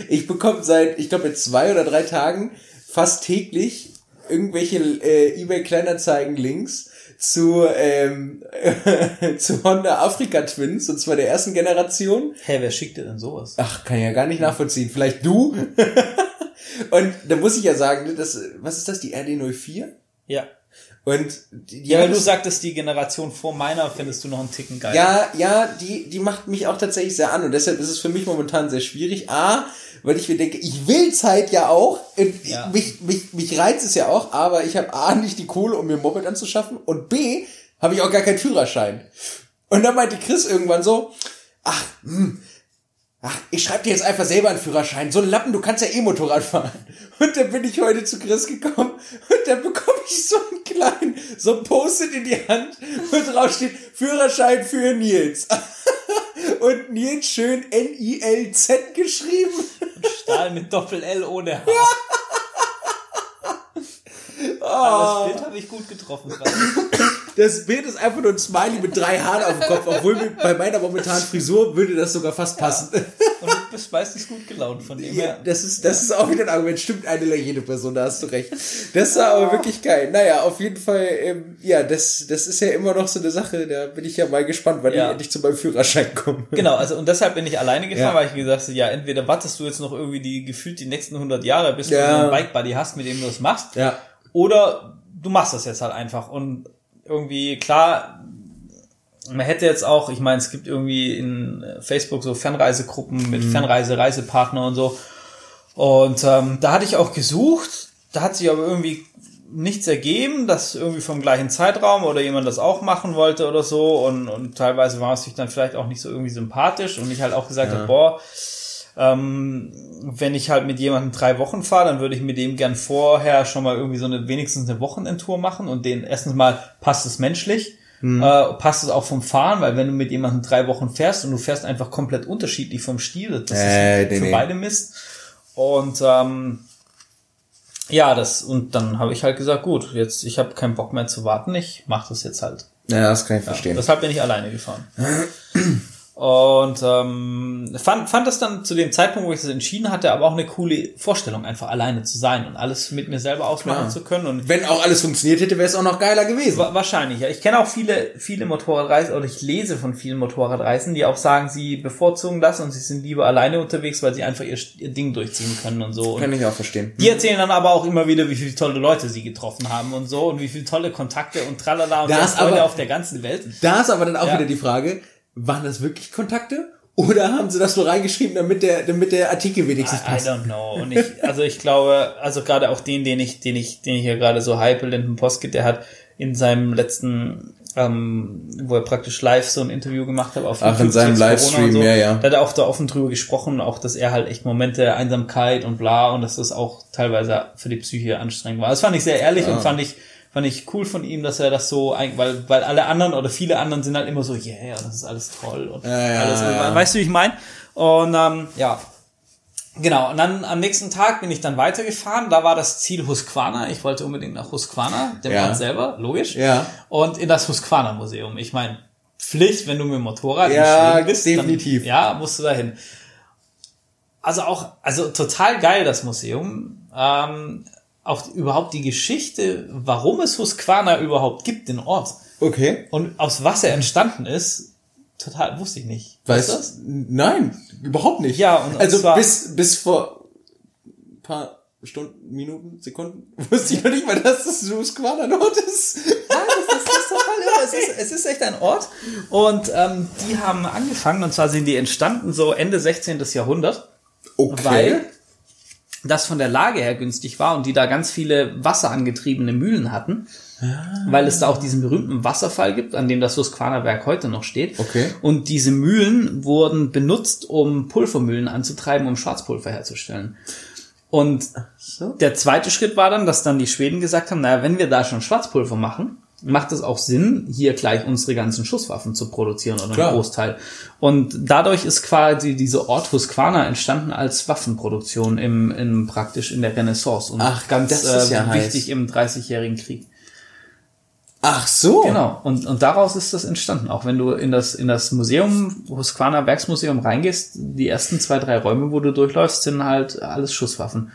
Ich bekomme seit, ich glaube, jetzt zwei oder drei Tagen fast täglich irgendwelche äh, eBay-Kleinanzeigen-Links zu, ähm, [laughs] zu Honda Afrika Twins, und zwar der ersten Generation. Hä, wer schickt dir denn sowas? Ach, kann ich ja gar nicht nachvollziehen. Vielleicht du? [laughs] und da muss ich ja sagen, das, was ist das, die RD04? Ja. Und die, ja, weil du sagtest, die Generation vor meiner findest du noch einen Ticken geil. Ja, ja, die, die macht mich auch tatsächlich sehr an und deshalb ist es für mich momentan sehr schwierig. A, weil ich mir denke, ich will Zeit ja auch, ja. mich, mich, mich reizt es ja auch, aber ich habe A, nicht die Kohle, um mir ein Moped anzuschaffen und B, habe ich auch gar keinen Führerschein. Und dann meinte Chris irgendwann so, ach, hm, ach, ich schreibe dir jetzt einfach selber einen Führerschein. So ein Lappen, du kannst ja eh Motorrad fahren. Und dann bin ich heute zu Chris gekommen und dann bekomme ich so einen kleinen, so ein Post-it in die Hand, wo drauf steht, Führerschein für Nils. [laughs] Und Nils schön N-I-L-Z geschrieben. Stahl mit Doppel-L ohne H. Ja. Oh. Das Bild habe ich gut getroffen. Gerade. Das Bild ist einfach nur ein Smiley mit drei Haaren auf dem Kopf, obwohl bei meiner momentanen Frisur würde das sogar fast passen. Ja. Und du bist meistens gut gelaunt von dem ja, her. Das ist, das ist auch wieder ein Argument. Stimmt eine jede Person, da hast du recht. Das war aber wirklich geil. Naja, auf jeden Fall, ähm, ja, das, das ist ja immer noch so eine Sache. Da bin ich ja mal gespannt, wann ja. ich endlich zu meinem Führerschein komme. Genau, also und deshalb bin ich alleine gefahren, ja. weil ich gesagt habe, ja, entweder wartest du jetzt noch irgendwie die gefühlt die nächsten 100 Jahre, bis ja. du einen Bike-Buddy hast, mit dem du das machst. Ja. Oder du machst das jetzt halt einfach. Und irgendwie, klar, man hätte jetzt auch, ich meine, es gibt irgendwie in Facebook so Fernreisegruppen mit mhm. Fernreise-Reisepartner und so. Und ähm, da hatte ich auch gesucht, da hat sich aber irgendwie nichts ergeben, dass irgendwie vom gleichen Zeitraum oder jemand das auch machen wollte oder so. Und, und teilweise war es sich dann vielleicht auch nicht so irgendwie sympathisch und ich halt auch gesagt ja. habe, boah, ähm, wenn ich halt mit jemandem drei Wochen fahre, dann würde ich mit dem gern vorher schon mal irgendwie so eine wenigstens eine Wochenendtour machen und den erstens mal passt es menschlich. Mhm. Äh, passt es auch vom Fahren, weil wenn du mit jemandem drei Wochen fährst und du fährst einfach komplett unterschiedlich vom Stil, das äh, ist für nee. beide Mist. Und ähm, ja, das und dann habe ich halt gesagt, gut, jetzt ich habe keinen Bock mehr zu warten, ich mache das jetzt halt. Ja, das kann ich verstehen. Ja, deshalb bin ich alleine gefahren. [clears throat] Und ähm, fand, fand das dann zu dem Zeitpunkt, wo ich das entschieden hatte, aber auch eine coole Vorstellung, einfach alleine zu sein und alles mit mir selber ausmachen Klar. zu können. Und Wenn auch alles funktioniert hätte, wäre es auch noch geiler gewesen. Wa wahrscheinlich, ja. Ich kenne auch viele, viele Motorradreisen oder ich lese von vielen Motorradreisen, die auch sagen, sie bevorzugen das und sie sind lieber alleine unterwegs, weil sie einfach ihr, ihr Ding durchziehen können und so. Kann ich auch verstehen. Die erzählen dann aber auch immer wieder, wie viele tolle Leute sie getroffen haben und so und wie viele tolle Kontakte und tralala und das Freunde auf der ganzen Welt. Da ist aber dann auch ja. wieder die Frage, waren das wirklich Kontakte? Oder haben sie das nur reingeschrieben, damit der, damit der Artikel wenigstens passt? I, I don't know. Und ich, also ich glaube, also gerade auch den, den ich, den ich, den ich hier gerade so hype, Linden Poskett, der hat in seinem letzten, ähm, wo er praktisch live so ein Interview gemacht hat auf Ach, YouTube, in seinem Livestream, so, ja, ja. Da hat er auch da offen drüber gesprochen, auch, dass er halt echt Momente der Einsamkeit und bla und dass das auch teilweise für die Psyche anstrengend war. Das fand ich sehr ehrlich ja. und fand ich, fand ich cool von ihm, dass er das so, weil, weil alle anderen oder viele anderen sind halt immer so, yeah, das ist alles toll und ja, ja, alles, ja. weißt du, wie ich meine? Und ähm, ja, Genau, und dann am nächsten Tag bin ich dann weitergefahren. Da war das Ziel Husqvarna. Ich wollte unbedingt nach Husqvarna, dem ja. Ort selber, logisch. Ja. Und in das Husqvarna Museum. Ich meine, Pflicht, wenn du mit dem Motorrad ja, bist. definitiv. Dann, ja, musst du dahin. Also auch, also total geil das Museum. Ähm, auch überhaupt die Geschichte, warum es Husqvarna überhaupt gibt, den Ort. Okay. Und aus was er entstanden ist, total wusste ich nicht. Weißt du das? Nein, überhaupt nicht. Ja, und, also zwar, bis bis vor ein paar Stunden, Minuten, Sekunden [laughs] wusste ich noch nicht mal, dass das Husqvarna ein Ort ist. Das, das ist total irre. Es ist, [laughs] es ist echt ein Ort. Und ähm, die haben angefangen, und zwar sind die entstanden so Ende 16. Jahrhundert. Okay. Weil das von der Lage her günstig war und die da ganz viele wasserangetriebene Mühlen hatten, ah. weil es da auch diesen berühmten Wasserfall gibt, an dem das Husqvarna Werk heute noch steht. Okay. Und diese Mühlen wurden benutzt, um Pulvermühlen anzutreiben, um Schwarzpulver herzustellen. Und so. der zweite Schritt war dann, dass dann die Schweden gesagt haben, naja, wenn wir da schon Schwarzpulver machen, macht es auch Sinn, hier gleich unsere ganzen Schusswaffen zu produzieren oder Klar. einen Großteil. Und dadurch ist quasi diese Ort Husqvarna entstanden als Waffenproduktion im, im praktisch in der Renaissance und Ach, ganz äh, ja wichtig heiß. im Dreißigjährigen Krieg. Ach so. Genau. Und, und daraus ist das entstanden. Auch wenn du in das, in das Museum, Husqvarna Werksmuseum reingehst, die ersten zwei, drei Räume, wo du durchläufst, sind halt alles Schusswaffen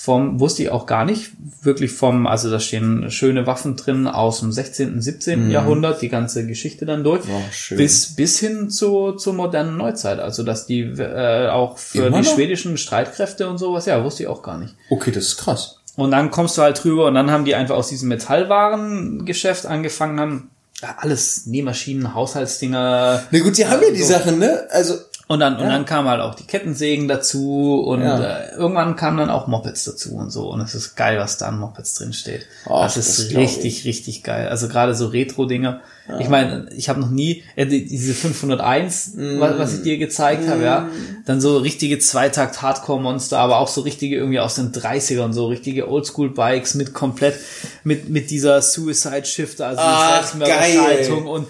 vom, wusste ich auch gar nicht, wirklich vom, also da stehen schöne Waffen drin aus dem 16., 17. Mhm. Jahrhundert, die ganze Geschichte dann durch, oh, bis, bis hin zu, zur modernen Neuzeit, also dass die äh, auch für Immer die noch? schwedischen Streitkräfte und sowas, ja, wusste ich auch gar nicht. Okay, das ist krass. Und dann kommst du halt drüber und dann haben die einfach aus diesem Metallwarengeschäft angefangen haben, alles Nähmaschinen, Haushaltsdinger. Na gut, sie haben ja die Sachen, ne? Also Und dann, ja. und dann kamen halt auch die Kettensägen dazu und ja. äh, irgendwann kamen dann auch Mopeds dazu und so. Und es ist geil, was da an Mopeds drin steht. Oh, das ist das richtig, richtig geil. Also gerade so Retro-Dinger. Ja. Ich meine, ich habe noch nie, äh, diese 501, mm. was, was ich dir gezeigt mm. habe, ja, dann so richtige Zweitakt-Hardcore-Monster, aber auch so richtige irgendwie aus den 30ern, so richtige Oldschool-Bikes mit komplett, mit, mit dieser Suicide-Shifter, also ah, Selbstmörderschaltung und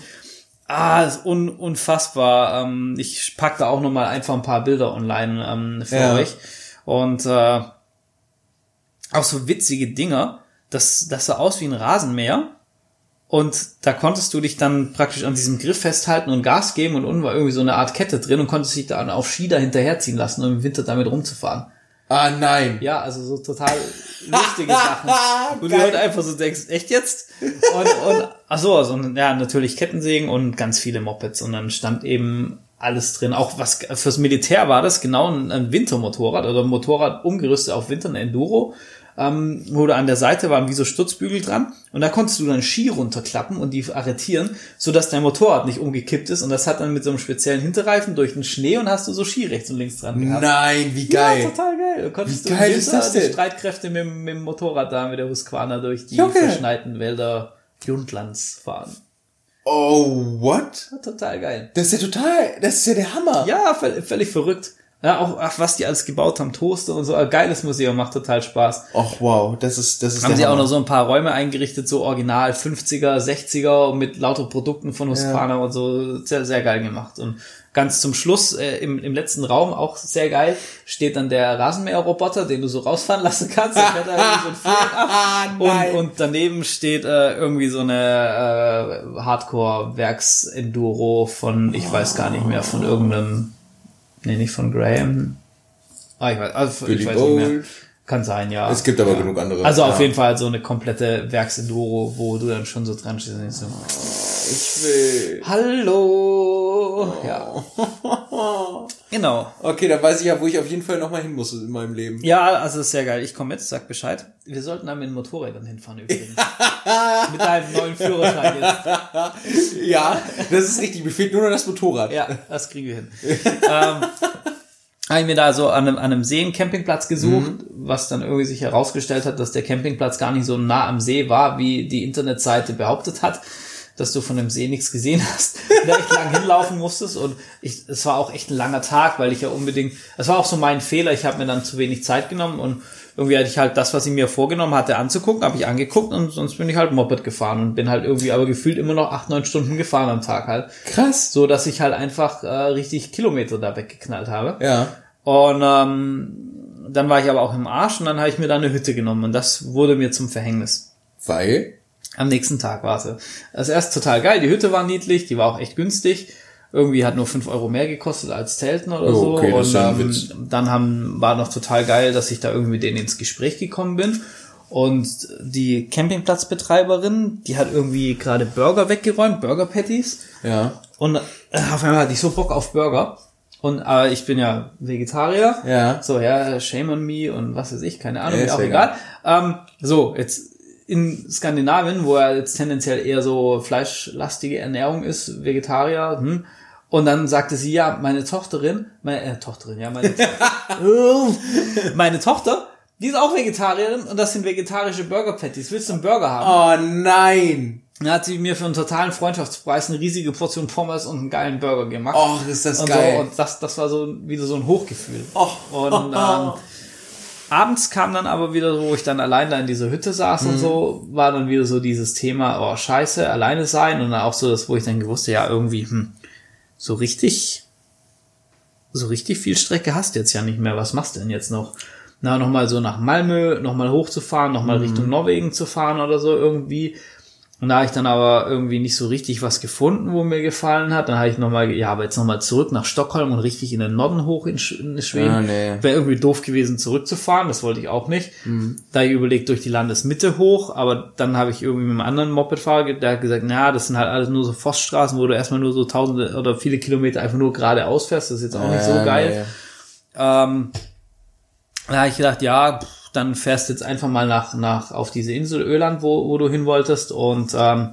Ah, ist un unfassbar. Ähm, ich pack da auch nochmal einfach ein paar Bilder online ähm, für ja. euch. Und äh, auch so witzige Dinger. Das, das sah aus wie ein Rasenmäher. Und da konntest du dich dann praktisch an diesem Griff festhalten und Gas geben und unten war irgendwie so eine Art Kette drin und konntest dich dann auf Ski hinterherziehen lassen, um im Winter damit rumzufahren. Ah, nein. Ja, also so total lustige Sachen. [laughs] wo du halt einfach so denkst, echt jetzt? Und, und ach so, also, ja, natürlich Kettensägen und ganz viele Mopeds. Und dann stand eben alles drin. Auch was fürs Militär war das genau ein, ein Wintermotorrad oder ein Motorrad umgerüstet auf Winter, ein Enduro ähm, wo du an der Seite waren wie so Stutzbügel dran und da konntest du dann Ski runterklappen und die arretieren, so dass dein Motorrad nicht umgekippt ist und das hat dann mit so einem speziellen Hinterreifen durch den Schnee und hast du so Ski rechts und links dran gehabt. Nein, wie geil. Ja, total geil. Du konntest wie geil ist das denn? die Streitkräfte mit, mit dem Motorrad da, mit der Husqvarna durch die okay. verschneiten Wälder Jundlands fahren. Oh, what? total geil. Das ist ja total, das ist ja der Hammer. Ja, völlig verrückt. Ja, auch, ach, was die alles gebaut haben, Toaster und so, ein geiles Museum, macht total Spaß. Ach, wow, das ist, das ist Haben sie Hammer. auch noch so ein paar Räume eingerichtet, so original 50er, 60er mit lauter Produkten von Husqvarna ja. und so, sehr, sehr geil gemacht. Und ganz zum Schluss, äh, im, im letzten Raum, auch sehr geil, steht dann der Rasenmäher-Roboter, den du so rausfahren lassen kannst, irgendwie so ein [laughs] und, und daneben steht äh, irgendwie so eine äh, Hardcore-Werks-Enduro von, ich weiß gar nicht mehr, von irgendeinem Nee, nicht von Graham. Ah, ich weiß, also Billy ich weiß nicht mehr. Kann sein, ja. Es gibt aber ja. genug andere. Also ja. auf jeden Fall so eine komplette Werksenduro, wo du dann schon so dran stehst und so. Ich will. Hallo. Ja. [laughs] genau. Okay, dann weiß ich ja, wo ich auf jeden Fall nochmal hin muss in meinem Leben. Ja, also ist sehr geil. Ich komme mit, sag Bescheid. Wir sollten dann mit den Motorrädern hinfahren übrigens. [laughs] mit deinem neuen Führerschein jetzt. [laughs] Ja, das ist richtig. Mir fehlt nur noch das Motorrad. Ja, das kriegen wir hin. ähm, habe ich mir da so an einem, an einem See einen Campingplatz gesucht, mhm. was dann irgendwie sich herausgestellt hat, dass der Campingplatz gar nicht so nah am See war, wie die Internetseite behauptet hat, dass du von dem See nichts gesehen hast, [laughs] da echt lang hinlaufen musstest und ich, es war auch echt ein langer Tag, weil ich ja unbedingt, es war auch so mein Fehler, ich habe mir dann zu wenig Zeit genommen und irgendwie hatte ich halt das, was ich mir vorgenommen hatte, anzugucken, habe ich angeguckt und sonst bin ich halt Moped gefahren und bin halt irgendwie aber gefühlt immer noch acht, neun Stunden gefahren am Tag halt. Krass. So, dass ich halt einfach äh, richtig Kilometer da weggeknallt habe. Ja. Und ähm, dann war ich aber auch im Arsch und dann habe ich mir da eine Hütte genommen und das wurde mir zum Verhängnis. Weil? Am nächsten Tag war sie. Das erst total geil, die Hütte war niedlich, die war auch echt günstig irgendwie hat nur fünf Euro mehr gekostet als Zelten oder oh, okay, so. Und ähm, dann haben, war noch total geil, dass ich da irgendwie mit denen ins Gespräch gekommen bin. Und die Campingplatzbetreiberin, die hat irgendwie gerade Burger weggeräumt, Burger Patties. Ja. Und äh, auf einmal hatte ich so Bock auf Burger. Und aber ich bin ja Vegetarier. Ja. So, ja, shame on me und was weiß ich, keine Ahnung, ja, auch egal. Ähm, so, jetzt in Skandinavien, wo er jetzt tendenziell eher so fleischlastige Ernährung ist, Vegetarier, hm, und dann sagte sie, ja, meine Tochterin, meine äh, Tochterin, ja, meine, [laughs] meine Tochter, die ist auch Vegetarierin und das sind vegetarische Burger Patties. Willst du einen Burger haben? Oh nein! Dann hat sie mir für einen totalen Freundschaftspreis eine riesige Portion Pommes und einen geilen Burger gemacht. Och, ist das und geil. So, und das, das war so wieder so ein Hochgefühl. Och. Und ähm, [laughs] abends kam dann aber wieder, wo ich dann allein da in dieser Hütte saß mhm. und so, war dann wieder so dieses Thema, oh scheiße, alleine sein und dann auch so das, wo ich dann gewusst ja irgendwie, hm, so richtig, so richtig viel Strecke hast du jetzt ja nicht mehr. Was machst du denn jetzt noch? Na, nochmal so nach Malmö, nochmal hochzufahren, nochmal mhm. Richtung Norwegen zu fahren oder so irgendwie. Und da habe ich dann aber irgendwie nicht so richtig was gefunden, wo mir gefallen hat. Dann habe ich nochmal, ja, aber jetzt nochmal zurück nach Stockholm und richtig in den Norden hoch in, Schweden. Ah, nee. Wäre irgendwie doof gewesen, zurückzufahren. Das wollte ich auch nicht. Mhm. Da ich überlegt, durch die Landesmitte hoch. Aber dann habe ich irgendwie mit einem anderen Mopedfahrer, der hat gesagt, na, das sind halt alles nur so Forststraßen, wo du erstmal nur so tausende oder viele Kilometer einfach nur geradeaus fährst. Das ist jetzt auch nicht so geil. Nee. Ähm, da habe ich gedacht, ja, pff, dann fährst du jetzt einfach mal nach, nach auf diese Insel Öland, wo, wo du hin wolltest und ähm,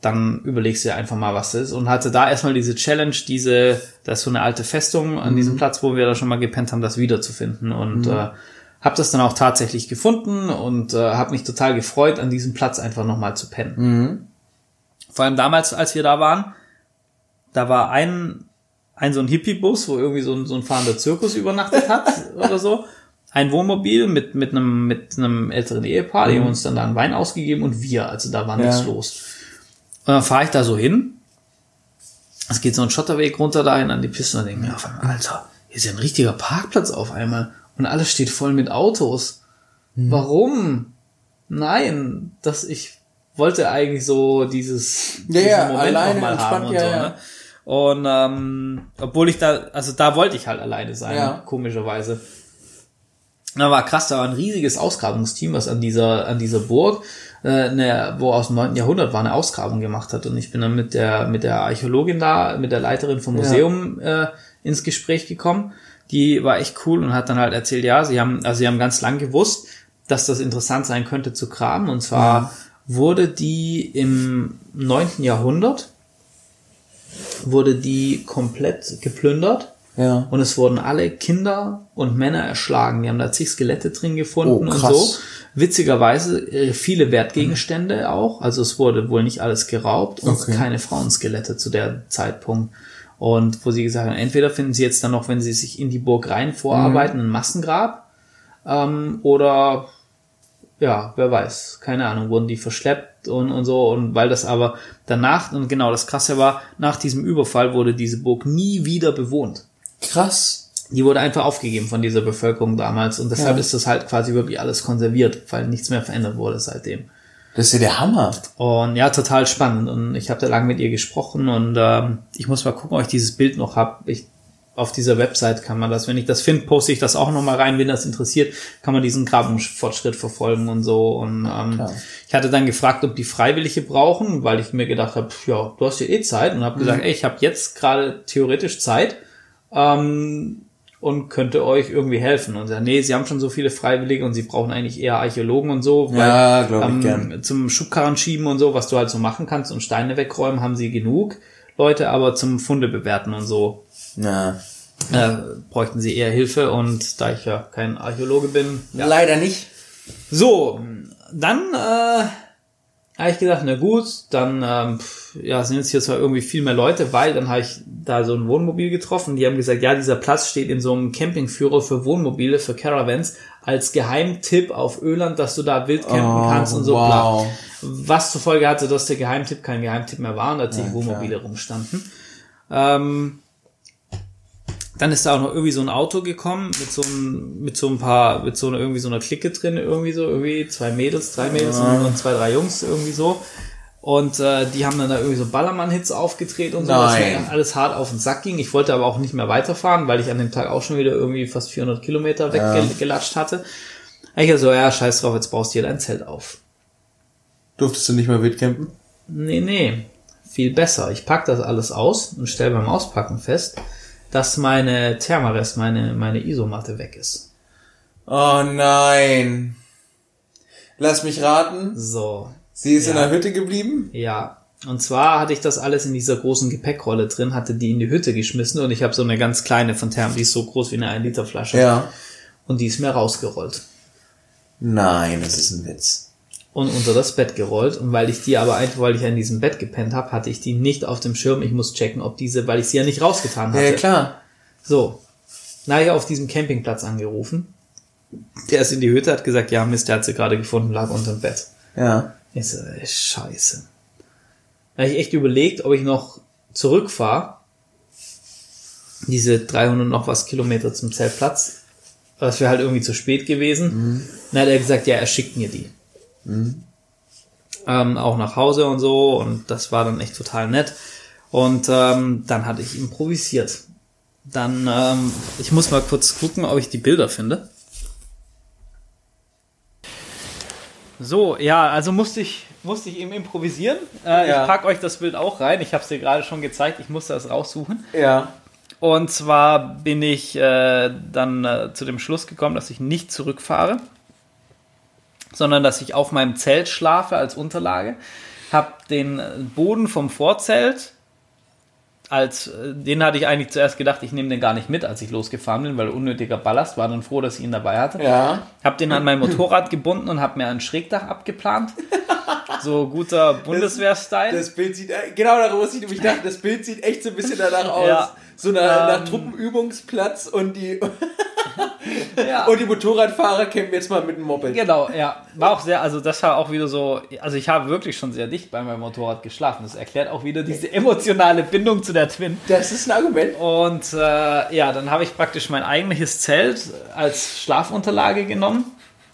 dann überlegst du dir einfach mal, was das ist. Und hatte da erstmal diese Challenge, diese, da ist so eine alte Festung an mhm. diesem Platz, wo wir da schon mal gepennt haben, das wiederzufinden. Und mhm. äh, habe das dann auch tatsächlich gefunden und äh, habe mich total gefreut, an diesem Platz einfach nochmal zu pennen. Mhm. Vor allem damals, als wir da waren, da war ein, ein so ein Hippie-Bus, wo irgendwie so ein, so ein fahrender Zirkus übernachtet hat [laughs] oder so. Ein Wohnmobil mit, mit einem, mit einem älteren Ehepaar, die haben mhm. uns dann da einen Wein ausgegeben und wir, also da war nichts ja. los. Und dann fahre ich da so hin. Es geht so ein Schotterweg runter dahin an die Piste und denke mir auf einmal, Alter, hier ist ja ein richtiger Parkplatz auf einmal und alles steht voll mit Autos. Hm. Warum? Nein, dass ich wollte eigentlich so dieses ja, ja, Moment nochmal haben und ja, so. Ne? Und ähm, obwohl ich da, also da wollte ich halt alleine sein, ja. komischerweise. Da war krass, da war ein riesiges Ausgrabungsteam, was an dieser, an dieser Burg, äh, eine, wo aus dem 9. Jahrhundert war, eine Ausgrabung gemacht hat. Und ich bin dann mit der, mit der Archäologin da, mit der Leiterin vom Museum ja. äh, ins Gespräch gekommen. Die war echt cool und hat dann halt erzählt, ja, sie haben, also sie haben ganz lang gewusst, dass das interessant sein könnte zu graben. Und zwar ja. wurde die im 9. Jahrhundert, wurde die komplett geplündert ja. Und es wurden alle Kinder und Männer erschlagen. Die haben da zig Skelette drin gefunden oh, und so. Witzigerweise äh, viele Wertgegenstände mhm. auch. Also es wurde wohl nicht alles geraubt und okay. keine Frauenskelette zu der Zeitpunkt. Und wo sie gesagt haben, entweder finden sie jetzt dann noch, wenn sie sich in die Burg rein vorarbeiten, mhm. ein Massengrab, ähm, oder ja, wer weiß, keine Ahnung, wurden die verschleppt und, und so. Und weil das aber danach, und genau das Krasse war, nach diesem Überfall wurde diese Burg nie wieder bewohnt. Krass. Die wurde einfach aufgegeben von dieser Bevölkerung damals und deshalb ja. ist das halt quasi wirklich alles konserviert, weil nichts mehr verändert wurde seitdem. Das ist ja der Hammer. Und ja, total spannend. Und ich habe da lange mit ihr gesprochen und ähm, ich muss mal gucken, ob ich dieses Bild noch habe. Ich auf dieser Website kann man das, wenn ich das finde, poste ich das auch nochmal rein. Wenn das interessiert, kann man diesen Grabungsfortschritt verfolgen und so. Und ähm, ich hatte dann gefragt, ob die Freiwillige brauchen, weil ich mir gedacht habe, ja, du hast ja eh Zeit und habe mhm. gesagt, ey, ich habe jetzt gerade theoretisch Zeit ähm, und könnte euch irgendwie helfen. Und sagt, nee, sie haben schon so viele Freiwillige und sie brauchen eigentlich eher Archäologen und so. Weil, ja, glaube ich ähm, gern. Zum Schubkarren schieben und so, was du halt so machen kannst und Steine wegräumen, haben sie genug Leute, aber zum Funde bewerten und so. Ja. Äh, bräuchten sie eher Hilfe und da ich ja kein Archäologe bin. Ja. Leider nicht. So, dann äh, habe ich gedacht, na gut, dann ähm, ja, sind jetzt hier zwar irgendwie viel mehr Leute, weil dann habe ich da so ein Wohnmobil getroffen. Die haben gesagt, ja, dieser Platz steht in so einem Campingführer für Wohnmobile, für Caravans, als Geheimtipp auf Öland, dass du da wild campen oh, kannst und so wow. bla. Was zur Folge hatte, dass der Geheimtipp kein Geheimtipp mehr war und dass ja, die Wohnmobile klar. rumstanden. Ähm, dann ist da auch noch irgendwie so ein Auto gekommen mit so einem, mit so ein paar, mit so einer, irgendwie so einer Clique drin, irgendwie so, irgendwie zwei Mädels, drei Mädels ja. und, zwei, drei Jungs, irgendwie so. Und äh, die haben dann da irgendwie so Ballermann-Hits aufgedreht und so, was mir alles hart auf den Sack ging. Ich wollte aber auch nicht mehr weiterfahren, weil ich an dem Tag auch schon wieder irgendwie fast 400 Kilometer weggelatscht ja. hatte. Ich so, ja, scheiß drauf, jetzt baust du hier dein Zelt auf. Durftest du nicht mehr wildcampen? Nee, nee. Viel besser. Ich pack das alles aus und stell beim Auspacken fest, dass meine Thermarest, meine, meine Isomatte weg ist. Oh nein. Lass mich raten. So. Sie ist ja. in der Hütte geblieben? Ja. Und zwar hatte ich das alles in dieser großen Gepäckrolle drin, hatte die in die Hütte geschmissen und ich habe so eine ganz kleine von Therm, die ist so groß wie eine 1 Liter Flasche. Ja. Und die ist mir rausgerollt. Nein, das ist ein Witz und unter das Bett gerollt. Und weil ich die aber einfach, weil ich ja in diesem Bett gepennt habe, hatte ich die nicht auf dem Schirm. Ich muss checken, ob diese, weil ich sie ja nicht rausgetan hatte. Ja, klar. So. Naja, auf diesem Campingplatz angerufen. Der ist in die Hütte, hat gesagt, ja, Mist, der hat sie gerade gefunden, lag unter dem Bett. Ja. Ich so, ey, scheiße. Da habe ich echt überlegt, ob ich noch zurückfahre. Diese 300 noch was Kilometer zum Zeltplatz. Das wäre halt irgendwie zu spät gewesen. Mhm. Dann hat er gesagt, ja, er schickt mir die. Mhm. Ähm, auch nach Hause und so und das war dann echt total nett. Und ähm, dann hatte ich improvisiert. Dann, ähm, ich muss mal kurz gucken, ob ich die Bilder finde. So, ja, also musste ich, musste ich eben improvisieren. Äh, ja. Ich pack euch das Bild auch rein. Ich habe es dir gerade schon gezeigt. Ich musste das raussuchen. Ja. Und zwar bin ich äh, dann äh, zu dem Schluss gekommen, dass ich nicht zurückfahre, sondern dass ich auf meinem Zelt schlafe als Unterlage. habe den Boden vom Vorzelt als den hatte ich eigentlich zuerst gedacht, ich nehme den gar nicht mit, als ich losgefahren bin, weil unnötiger Ballast war. Dann froh, dass ich ihn dabei hatte. Ja. Hab den an mein Motorrad gebunden und habe mir ein Schrägdach abgeplant. [laughs] So guter Bundeswehr-Style. Das, das, Bild sieht genau darüber muss ich nämlich [laughs] dachten, das Bild sieht echt so ein bisschen danach aus. Ja. So nach, ähm, nach Truppenübungsplatz und die [laughs] ja. Und die Motorradfahrer kämpfen jetzt mal mit dem Moped. Genau, ja. War auch sehr, also das war auch wieder so, also ich habe wirklich schon sehr dicht bei meinem Motorrad geschlafen. Das erklärt auch wieder diese emotionale Bindung zu der Twin. Das ist ein Argument. Und äh, ja, dann habe ich praktisch mein eigentliches Zelt als Schlafunterlage genommen,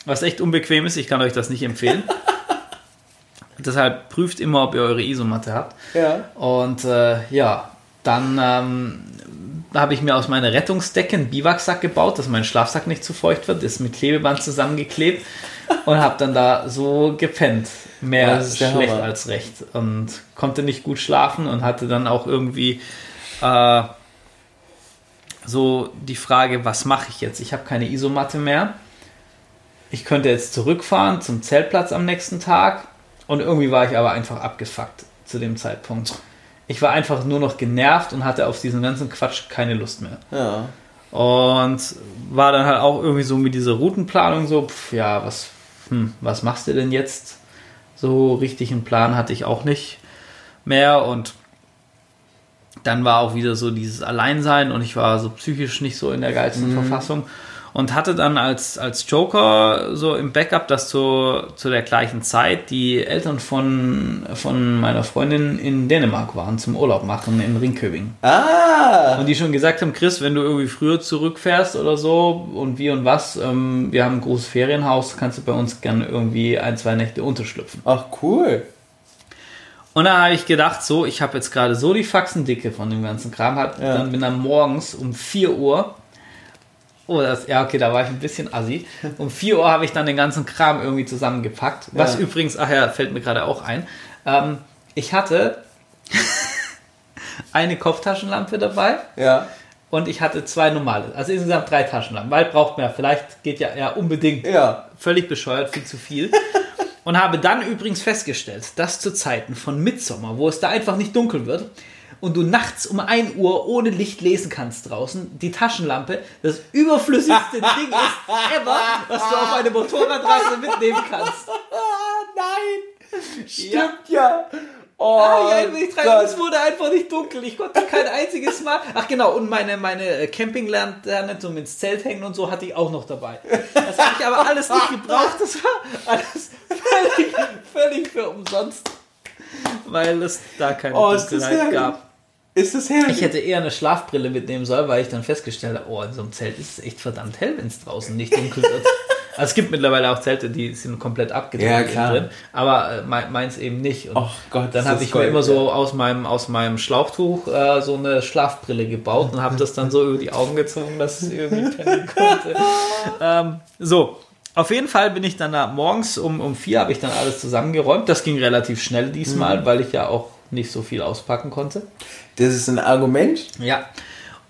was echt unbequem ist. Ich kann euch das nicht empfehlen. [laughs] Deshalb prüft immer, ob ihr eure Isomatte habt. Ja. Und äh, ja, dann ähm, habe ich mir aus meiner Rettungsdecke einen Biwaksack gebaut, dass mein Schlafsack nicht zu feucht wird, ist mit Klebeband zusammengeklebt und habe dann da so gepennt. Mehr schlecht Hammer. als recht. Und konnte nicht gut schlafen und hatte dann auch irgendwie äh, so die Frage, was mache ich jetzt? Ich habe keine Isomatte mehr. Ich könnte jetzt zurückfahren zum Zeltplatz am nächsten Tag. Und irgendwie war ich aber einfach abgefuckt zu dem Zeitpunkt ich war einfach nur noch genervt und hatte auf diesen ganzen Quatsch keine Lust mehr. Ja. Und war dann halt auch irgendwie so mit dieser Routenplanung so, pf, ja, was, hm, was machst du denn jetzt? So richtig einen Plan hatte ich auch nicht mehr und dann war auch wieder so dieses Alleinsein und ich war so psychisch nicht so in der geilsten mhm. Verfassung und hatte dann als, als Joker so im Backup, dass zu, zu der gleichen Zeit die Eltern von, von meiner Freundin in Dänemark waren zum Urlaub machen in Ringköbing. Ah! Und die schon gesagt haben, Chris, wenn du irgendwie früher zurückfährst oder so und wie und was, ähm, wir haben ein großes Ferienhaus, kannst du bei uns gerne irgendwie ein, zwei Nächte unterschlüpfen. Ach, cool. Und dann habe ich gedacht, so, ich habe jetzt gerade so die Faxendicke von dem ganzen Kram, hab, ja. dann bin dann morgens um 4 Uhr Oh, das, ja, okay, da war ich ein bisschen assi. Um 4 Uhr habe ich dann den ganzen Kram irgendwie zusammengepackt. Was ja. übrigens, ach ja, fällt mir gerade auch ein. Ähm, ich hatte [laughs] eine Kopftaschenlampe dabei. Ja. Und ich hatte zwei normale. Also insgesamt drei Taschenlampen. Weil braucht man ja, vielleicht geht ja, ja unbedingt. Ja. Völlig bescheuert, viel zu viel. Und habe dann übrigens festgestellt, dass zu Zeiten von Mitsommer, wo es da einfach nicht dunkel wird, und du nachts um 1 Uhr ohne Licht lesen kannst draußen, die Taschenlampe das überflüssigste [laughs] Ding ist ever, was du auf eine Motorradreise mitnehmen kannst. [laughs] Nein! Stimmt ja! ja. Oh, ah, ja, es wurde einfach nicht dunkel. Ich konnte kein einziges Mal. Ach genau, und meine, meine Campinglanterne zum ins Zelt hängen und so hatte ich auch noch dabei. Das habe ich aber alles nicht gebraucht. Das war alles völlig, völlig für umsonst. Weil es da keine oh, Dunkelheit gab. Ist das herrlich? Ich hätte eher eine Schlafbrille mitnehmen sollen, weil ich dann festgestellt habe, oh, in so einem Zelt ist es echt verdammt hell, wenn es draußen nicht dunkel wird. [laughs] also es gibt mittlerweile auch Zelte, die sind komplett abgedreht ja, drin, aber äh, meins eben nicht. Und oh Gott, dann habe ich mir immer so aus meinem, aus meinem Schlauchtuch äh, so eine Schlafbrille gebaut und habe das dann so über die Augen gezogen, dass ich irgendwie pennen konnte. [laughs] ähm, so, auf jeden Fall bin ich dann da morgens um, um vier habe ich dann alles zusammengeräumt. Das ging relativ schnell diesmal, mhm. weil ich ja auch nicht so viel auspacken konnte. Das ist ein Argument? Ja.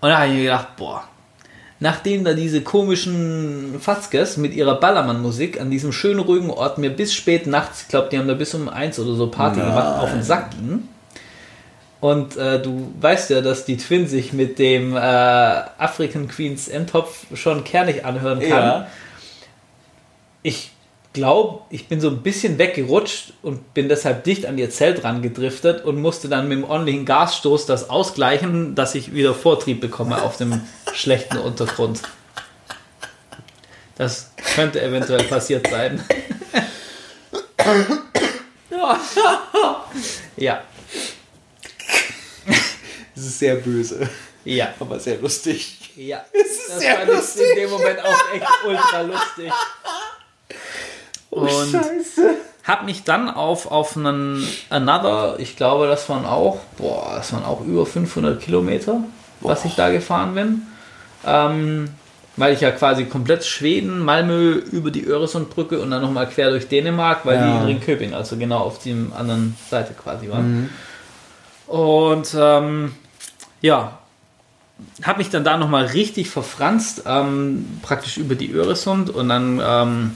Und da habe ich mir gedacht, boah, nachdem da diese komischen Fatzkes mit ihrer Ballermann-Musik an diesem schönen ruhigen Ort mir bis spät nachts, ich glaube, die haben da bis um eins oder so Party Nein. gemacht, auf den Sack gingen. Und äh, du weißt ja, dass die Twin sich mit dem äh, African Queens Endtopf schon kernig anhören kann. Ja. Ich glaube, ich bin so ein bisschen weggerutscht und bin deshalb dicht an ihr Zelt rangedriftet und musste dann mit dem ordentlichen Gasstoß das ausgleichen, dass ich wieder Vortrieb bekomme auf dem [laughs] schlechten Untergrund. Das könnte eventuell passiert sein. ja. Das ist sehr böse. Ja. Aber sehr lustig. Ja. Es ist das sehr lustig. in dem Moment auch echt ultra lustig. Oh, und Scheiße. Hab mich dann auf, auf einen Another, ich glaube, das waren auch, boah, das waren auch über 500 Kilometer, boah. was ich da gefahren bin. Ähm, weil ich ja quasi komplett Schweden, Malmö über die Öresundbrücke und dann nochmal quer durch Dänemark, weil ja. die in Ringköping, also genau auf der anderen Seite quasi waren. Mhm. Und ähm, ja, habe mich dann da nochmal richtig verfranst, ähm, praktisch über die Öresund und dann ähm,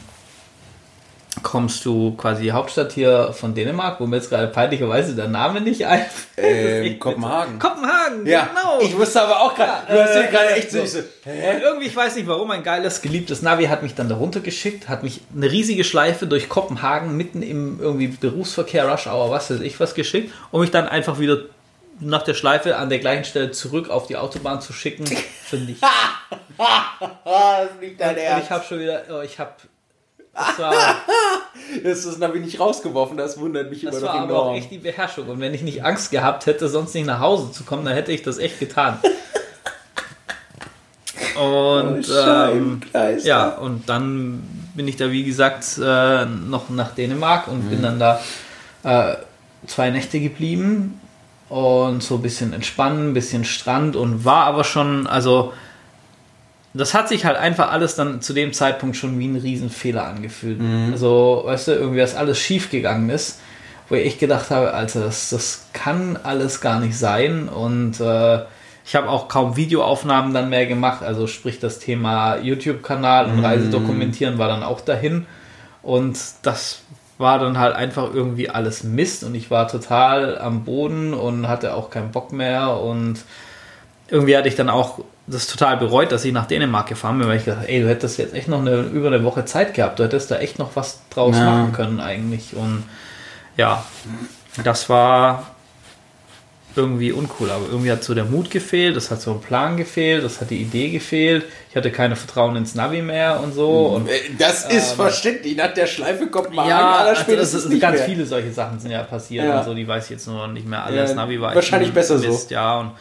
kommst du quasi die Hauptstadt hier von Dänemark, wo mir jetzt gerade peinlicherweise der Name nicht einfällt. Ähm, [laughs] Kopenhagen. Kopenhagen, ja. genau. Ich wusste aber auch gerade, du hast ja gerade echt so. so hä? Irgendwie, ich weiß nicht warum, ein geiles, geliebtes Navi hat mich dann da runtergeschickt, hat mich eine riesige Schleife durch Kopenhagen mitten im irgendwie Berufsverkehr, Rush Hour, was weiß ich was geschickt, um mich dann einfach wieder nach der Schleife an der gleichen Stelle zurück auf die Autobahn zu schicken, [laughs] finde ich. das liegt dein Ernst. Und ich habe schon wieder, oh, ich habe das war. [laughs] das ist Navi nicht rausgeworfen, das wundert mich das immer noch enorm. Das war aber auch echt die Beherrschung. Und wenn ich nicht Angst gehabt hätte, sonst nicht nach Hause zu kommen, dann hätte ich das echt getan. [laughs] Und oh, ähm, ja, und dann bin ich da, wie gesagt, äh, noch nach Dänemark und mhm. bin dann da äh, zwei Nächte geblieben und so ein bisschen entspannen, ein bisschen Strand und war aber schon, also das hat sich halt einfach alles dann zu dem Zeitpunkt schon wie ein Riesenfehler angefühlt. Mhm. Also, weißt du, irgendwie, dass alles schief gegangen ist, wo ich gedacht habe, Alter, das, das kann alles gar nicht sein. Und äh, ich habe auch kaum Videoaufnahmen dann mehr gemacht. Also, sprich, das Thema YouTube-Kanal und mhm. Reisedokumentieren war dann auch dahin. Und das war dann halt einfach irgendwie alles Mist und ich war total am Boden und hatte auch keinen Bock mehr und irgendwie hatte ich dann auch das total bereut, dass ich nach Dänemark gefahren bin, weil ich gedacht ey, du hättest jetzt echt noch eine, über eine Woche Zeit gehabt, du hättest da echt noch was draus ja. machen können eigentlich. Und ja, das war irgendwie uncool, aber irgendwie hat so der Mut gefehlt, es hat so ein Plan gefehlt, es hat die Idee gefehlt, ich hatte keine Vertrauen ins Navi mehr und so. Und, äh, das ist ähm, verständlich, nach der Schleife kommt man ja, aller also das ist, ganz mehr. viele solche Sachen sind ja passiert ja. und so, die weiß ich jetzt nur nicht mehr alles. Ja, Navi war wahrscheinlich besser Mist, so. Ja, und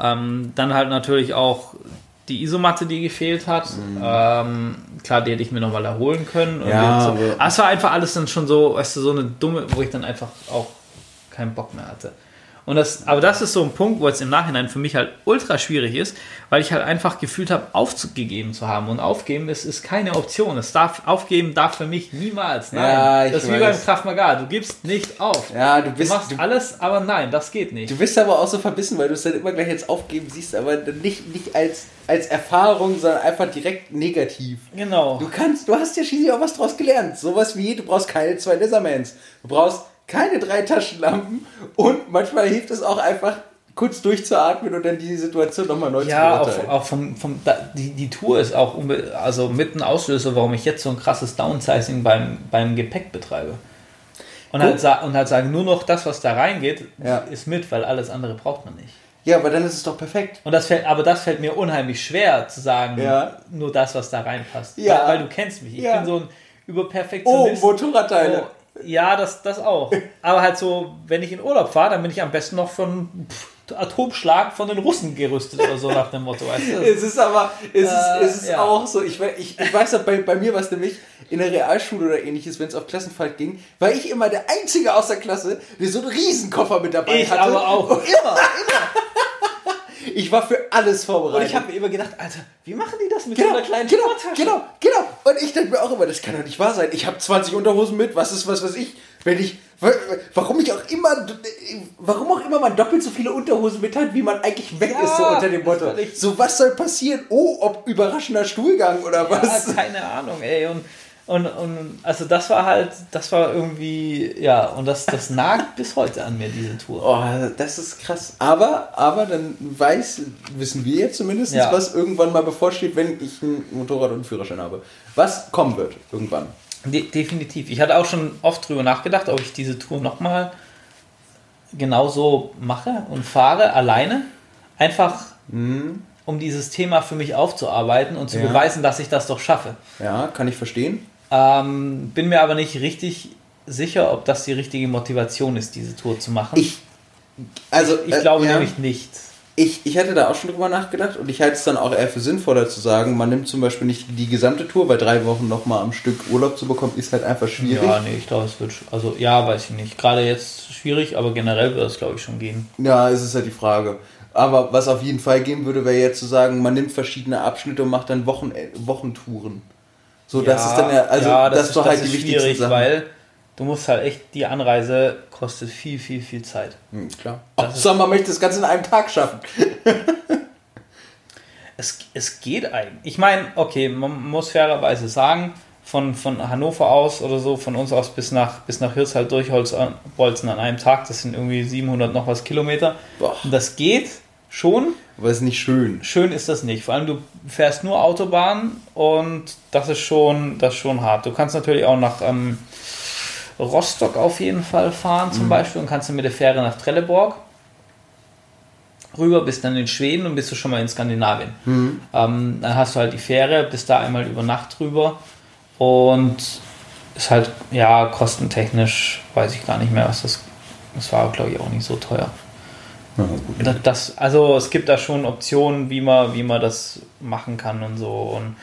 ähm, dann halt natürlich auch die Isomatte, die gefehlt hat. Mhm. Ähm, klar, die hätte ich mir nochmal erholen können. Ja, so. aber es war einfach alles dann schon so, weißt du, so eine dumme, wo ich dann einfach auch keinen Bock mehr hatte. Und das, aber das ist so ein Punkt, wo es im Nachhinein für mich halt ultra schwierig ist, weil ich halt einfach gefühlt habe, aufgegeben zu haben. Und aufgeben ist, ist keine Option. Es darf, aufgeben darf für mich niemals. Nein. Ja, das ist wie beim Kraft Maga. Du gibst nicht auf. Ja, du, bist, du machst du, alles, aber nein, das geht nicht. Du bist aber auch so verbissen, weil du es dann immer gleich jetzt aufgeben siehst, aber nicht, nicht als, als Erfahrung, sondern einfach direkt negativ. Genau. Du kannst, du hast ja schließlich auch was draus gelernt. Sowas wie, du brauchst keine zwei Leathermans. Du brauchst keine drei Taschenlampen und manchmal hilft es auch einfach kurz durchzuatmen und dann die Situation nochmal neu ja, zu beurteilen. Ja, auch, auch vom, vom die, die Tour ist auch also mit ein Auslöser, warum ich jetzt so ein krasses Downsizing beim, beim Gepäck betreibe. Und halt, und halt sagen, nur noch das, was da reingeht, ja. ist mit, weil alles andere braucht man nicht. Ja, aber dann ist es doch perfekt. Und das fällt, aber das fällt mir unheimlich schwer zu sagen, ja. nur das, was da reinpasst. Ja. Weil, weil du kennst mich. Ich bin so ein Überperfektionist. Oh, Motorradteile. Oh, ja, das, das auch. Aber halt so, wenn ich in Urlaub fahre, dann bin ich am besten noch von Atomschlag von den Russen gerüstet oder so nach dem Motto. Weißt du? es ist aber, es ist, äh, es ist ja. auch so, ich, ich, ich weiß, bei, bei mir war es nämlich in der Realschule oder ähnliches, wenn es auf Klassenfahrt ging, war ich immer der Einzige aus der Klasse, der so einen Riesenkoffer mit dabei ich hatte. aber auch. [laughs] Und immer, immer. Ich war für alles vorbereitet. Und ich habe mir immer gedacht, Alter, wie machen die das mit genau, so einer kleinen genau, Genau, genau. Und ich denke mir auch immer, das kann doch nicht wahr sein. Ich habe 20 Unterhosen mit, was ist, was weiß ich. Wenn ich, warum ich auch immer, warum auch immer man doppelt so viele Unterhosen mit hat, wie man eigentlich weg ja, ist, so unter dem Motto. So, was soll passieren? Oh, ob überraschender Stuhlgang oder ja, was? keine Ahnung, ey. Und und, und also das war halt, das war irgendwie, ja, und das, das [laughs] nagt bis heute an mir, diese Tour. Oh, das ist krass. Aber, aber dann weiß, wissen wir jetzt zumindest, ja. was irgendwann mal bevorsteht, wenn ich ein Motorrad und einen Führerschein habe. Was kommen wird irgendwann. De definitiv. Ich hatte auch schon oft drüber nachgedacht, ob ich diese Tour nochmal genauso mache und fahre, alleine. Einfach, mhm. um dieses Thema für mich aufzuarbeiten und zu ja. beweisen, dass ich das doch schaffe. Ja, kann ich verstehen. Ähm, bin mir aber nicht richtig sicher, ob das die richtige Motivation ist, diese Tour zu machen. Ich, also, ich, ich äh, glaube ja, nämlich nicht. Ich, ich hatte da auch schon drüber nachgedacht und ich halte es dann auch eher für sinnvoller zu sagen, man nimmt zum Beispiel nicht die gesamte Tour, weil drei Wochen nochmal am Stück Urlaub zu bekommen, ist halt einfach schwierig. Ja, nee, ich glaube, es wird, also ja, weiß ich nicht. Gerade jetzt schwierig, aber generell wird es, glaube ich, schon gehen. Ja, es ist halt die Frage. Aber was auf jeden Fall gehen würde, wäre jetzt zu sagen, man nimmt verschiedene Abschnitte und macht dann Wochen, Wochentouren. So, ja, das ist dann ja, also ja, das, das ist doch halt die wichtigste Sache. weil du musst halt echt, die Anreise kostet viel, viel, viel Zeit. Hm, klar. Sag mal, möchte das Ganze in einem Tag schaffen. [laughs] es, es geht eigentlich. Ich meine, okay, man muss fairerweise sagen, von, von Hannover aus oder so, von uns aus bis nach, bis nach Hirtshals durchbolzen an einem Tag. Das sind irgendwie 700 noch was Kilometer. Boah. Und das geht schon. Aber ist nicht schön. Schön ist das nicht. Vor allem du fährst nur Autobahn und das ist schon, das ist schon hart. Du kannst natürlich auch nach ähm, Rostock auf jeden Fall fahren zum mhm. Beispiel und kannst dann mit der Fähre nach Trelleborg rüber, bist dann in Schweden und bist du schon mal in Skandinavien. Mhm. Ähm, dann hast du halt die Fähre, bist da einmal über Nacht drüber und ist halt, ja, kostentechnisch weiß ich gar nicht mehr, was das. Das war, glaube ich, auch nicht so teuer. Ja, das, also es gibt da schon Optionen, wie man, wie man das machen kann und so. Und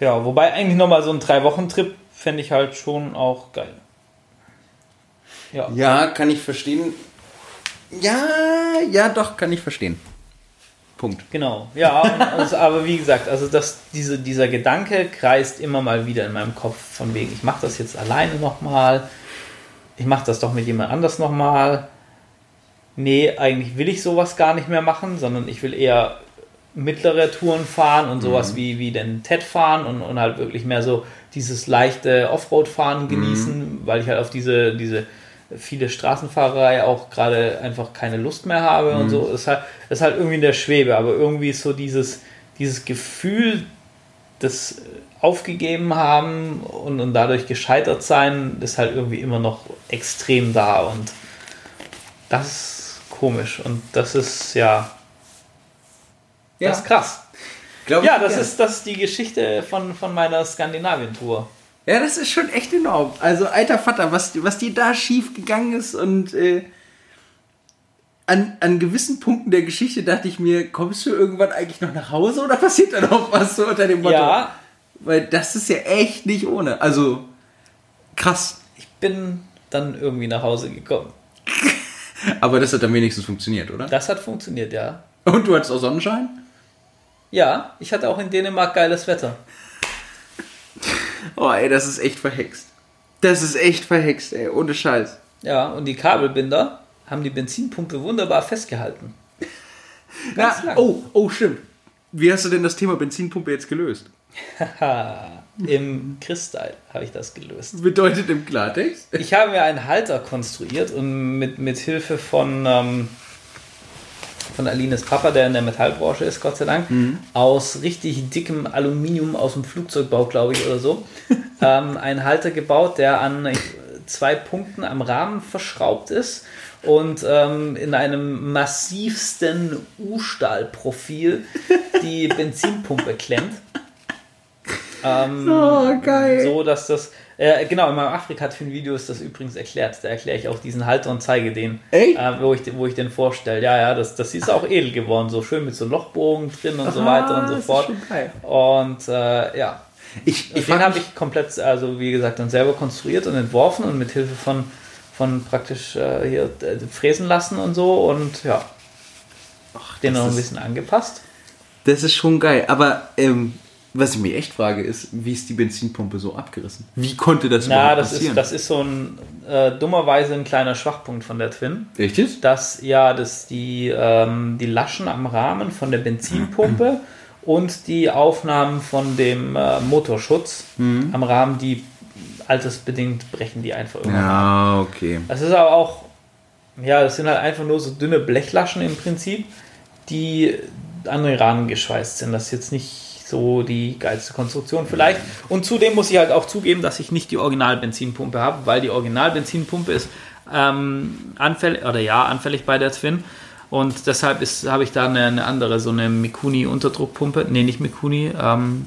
ja, wobei eigentlich nochmal so ein Drei-Wochen-Trip fände ich halt schon auch geil. Ja. ja, kann ich verstehen. Ja, ja, doch, kann ich verstehen. Punkt. Genau, ja, also, aber wie gesagt, also das, diese, dieser Gedanke kreist immer mal wieder in meinem Kopf von wegen, ich mache das jetzt alleine nochmal, ich mache das doch mit jemand anders nochmal. Nee, eigentlich will ich sowas gar nicht mehr machen, sondern ich will eher mittlere Touren fahren und sowas mhm. wie, wie den TED fahren und, und halt wirklich mehr so dieses leichte Offroad-Fahren genießen, mhm. weil ich halt auf diese, diese viele Straßenfahrerei auch gerade einfach keine Lust mehr habe mhm. und so. Es ist, halt, ist halt irgendwie in der Schwebe, aber irgendwie ist so dieses, dieses Gefühl des aufgegeben haben und, und dadurch gescheitert sein, ist halt irgendwie immer noch extrem da und das ist komisch und das ist ja, ja. das ist krass. Glaub ja, das ist, das ist die Geschichte von, von meiner Skandinavien-Tour. Ja, das ist schon echt enorm. Also, alter Vater, was, was dir da schief gegangen ist und äh, an, an gewissen Punkten der Geschichte dachte ich mir, kommst du irgendwann eigentlich noch nach Hause oder passiert da noch was so unter dem Motto? Ja. Weil das ist ja echt nicht ohne. Also, krass. Ich bin dann irgendwie nach Hause gekommen. [laughs] Aber das hat dann wenigstens funktioniert, oder? Das hat funktioniert, ja. Und du hattest auch Sonnenschein? Ja, ich hatte auch in Dänemark geiles Wetter. Oh, ey, das ist echt verhext. Das ist echt verhext, ey, ohne Scheiß. Ja, und die Kabelbinder haben die Benzinpumpe wunderbar festgehalten. Na, oh, oh, stimmt. Wie hast du denn das Thema Benzinpumpe jetzt gelöst? [laughs] Im Chris-Style habe ich das gelöst. Bedeutet im Klartext? Ich habe mir einen Halter konstruiert und mit, mit Hilfe von ähm, von Alines Papa, der in der Metallbranche ist, Gott sei Dank, mhm. aus richtig dickem Aluminium aus dem Flugzeugbau, glaube ich, oder so, [laughs] ähm, einen Halter gebaut, der an zwei Punkten am Rahmen verschraubt ist und ähm, in einem massivsten U-Stahl-Profil die [laughs] Benzinpumpe klemmt. Ähm, [laughs] oh, geil. So, dass das äh, genau, in meinem Afrika-Twin-Video ist das übrigens erklärt. Da erkläre ich auch diesen Halter und zeige den, äh, wo, ich, wo ich den vorstelle. Ja, ja, das, das ist auch edel geworden, so schön mit so Lochbogen drin und Aha, so weiter und so fort. Und äh, ja, ich, ich den habe ich komplett, also wie gesagt, dann selber konstruiert und entworfen und mit Hilfe von, von praktisch äh, hier fräsen lassen und so und ja, Ach, den noch ein bisschen angepasst. Das ist schon geil, aber ähm, was ich mir echt frage, ist, wie ist die Benzinpumpe so abgerissen? Wie konnte das Na, überhaupt das passieren? Ist, das ist so ein äh, dummerweise ein kleiner Schwachpunkt von der Twin. Richtig? Dass ja, dass die, ähm, die Laschen am Rahmen von der Benzinpumpe [clears throat] und die Aufnahmen von dem äh, Motorschutz mhm. am Rahmen, die altersbedingt brechen die einfach irgendwann. Ja, okay. Das ist aber auch, ja, das sind halt einfach nur so dünne Blechlaschen im Prinzip, die an den Rahmen geschweißt sind. Das ist jetzt nicht so die geilste Konstruktion vielleicht. Und zudem muss ich halt auch zugeben, dass ich nicht die Original-Benzinpumpe habe, weil die Original-Benzinpumpe ist ähm, anfällig, oder ja, anfällig bei der Twin. Und deshalb habe ich da eine, eine, andere, so eine Mikuni-Unterdruckpumpe. Ne, nicht Mikuni. Ähm,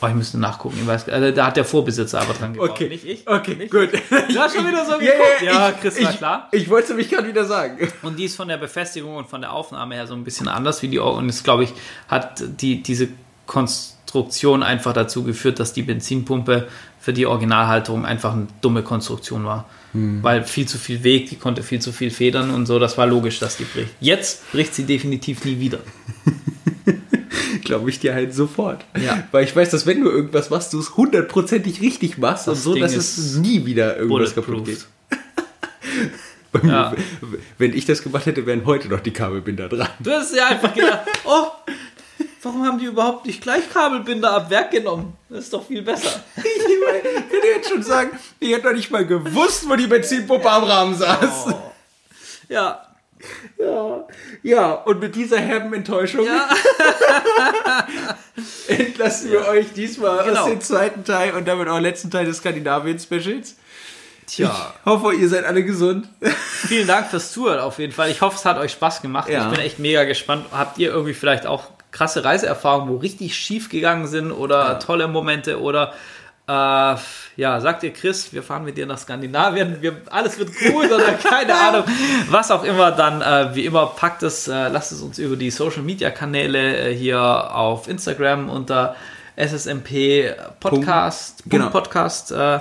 oh, ich müsste nachgucken. Ich weiß, also, da hat der Vorbesitzer aber dran gebaut. Okay, nicht ich. Okay, nicht gut. Du hast schon wieder so geguckt. Ja, ja, ja Chris war klar. Ich wollte mich gerade wieder sagen. Und die ist von der Befestigung und von der Aufnahme her so ein bisschen anders wie die. Und ist, glaube ich, hat die, diese Konstruktion einfach dazu geführt, dass die Benzinpumpe für die Originalhalterung einfach eine dumme Konstruktion war. Hm. Weil viel zu viel Weg, die konnte viel zu viel federn und so, das war logisch, dass die bricht. Jetzt bricht sie definitiv nie wieder. [laughs] Glaube ich dir halt sofort. Ja. Weil ich weiß, dass wenn du irgendwas machst, du es hundertprozentig richtig machst das und so, Ding dass es nie wieder irgendwas kaputt geht. [laughs] Ja. Wenn ich das gemacht hätte, wären heute noch die Kabelbinder dran. Du hast ja einfach gedacht, oh, Warum haben die überhaupt nicht gleich Kabelbinder ab Werk genommen? Das ist doch viel besser. [laughs] ich könnte jetzt schon sagen, ich hätte doch nicht mal gewusst, wo die Benzinpumpe am Rahmen saß. Oh. Ja. Ja. Ja, und mit dieser herben Enttäuschung ja. [laughs] entlassen wir euch diesmal genau. aus dem zweiten Teil und damit auch letzten Teil des Skandinavien-Specials. Tja. Ich hoffe, ihr seid alle gesund. Vielen Dank fürs Zuhören auf jeden Fall. Ich hoffe, es hat euch Spaß gemacht. Ja. Ich bin echt mega gespannt. Habt ihr irgendwie vielleicht auch krasse Reiseerfahrungen, wo richtig schief gegangen sind oder ja. tolle Momente oder äh, ja, sagt ihr Chris, wir fahren mit dir nach Skandinavien, wir, alles wird gut oder [laughs] keine Ahnung, was auch immer, dann äh, wie immer packt es, äh, lasst es uns über die Social Media Kanäle äh, hier auf Instagram unter SSMP Podcast, Punkt, genau. Podcast äh,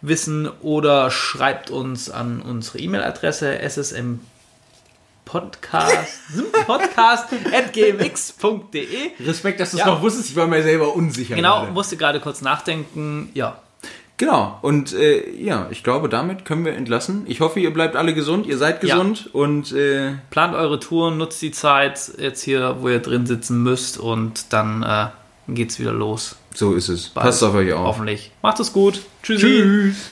wissen oder schreibt uns an unsere E-Mail-Adresse ssmp Podcast, Podcast at gmx.de. Respekt, dass du es ja. noch wusstest, ich war mir selber unsicher. Genau, gerade. musste gerade kurz nachdenken, ja. Genau, und äh, ja, ich glaube, damit können wir entlassen. Ich hoffe, ihr bleibt alle gesund, ihr seid gesund ja. und äh, plant eure Touren, nutzt die Zeit jetzt hier, wo ihr drin sitzen müsst und dann äh, geht's wieder los. So ist es. Bald. Passt auf euch auf. Hoffentlich. Macht es gut. Tschüssi. Tschüss.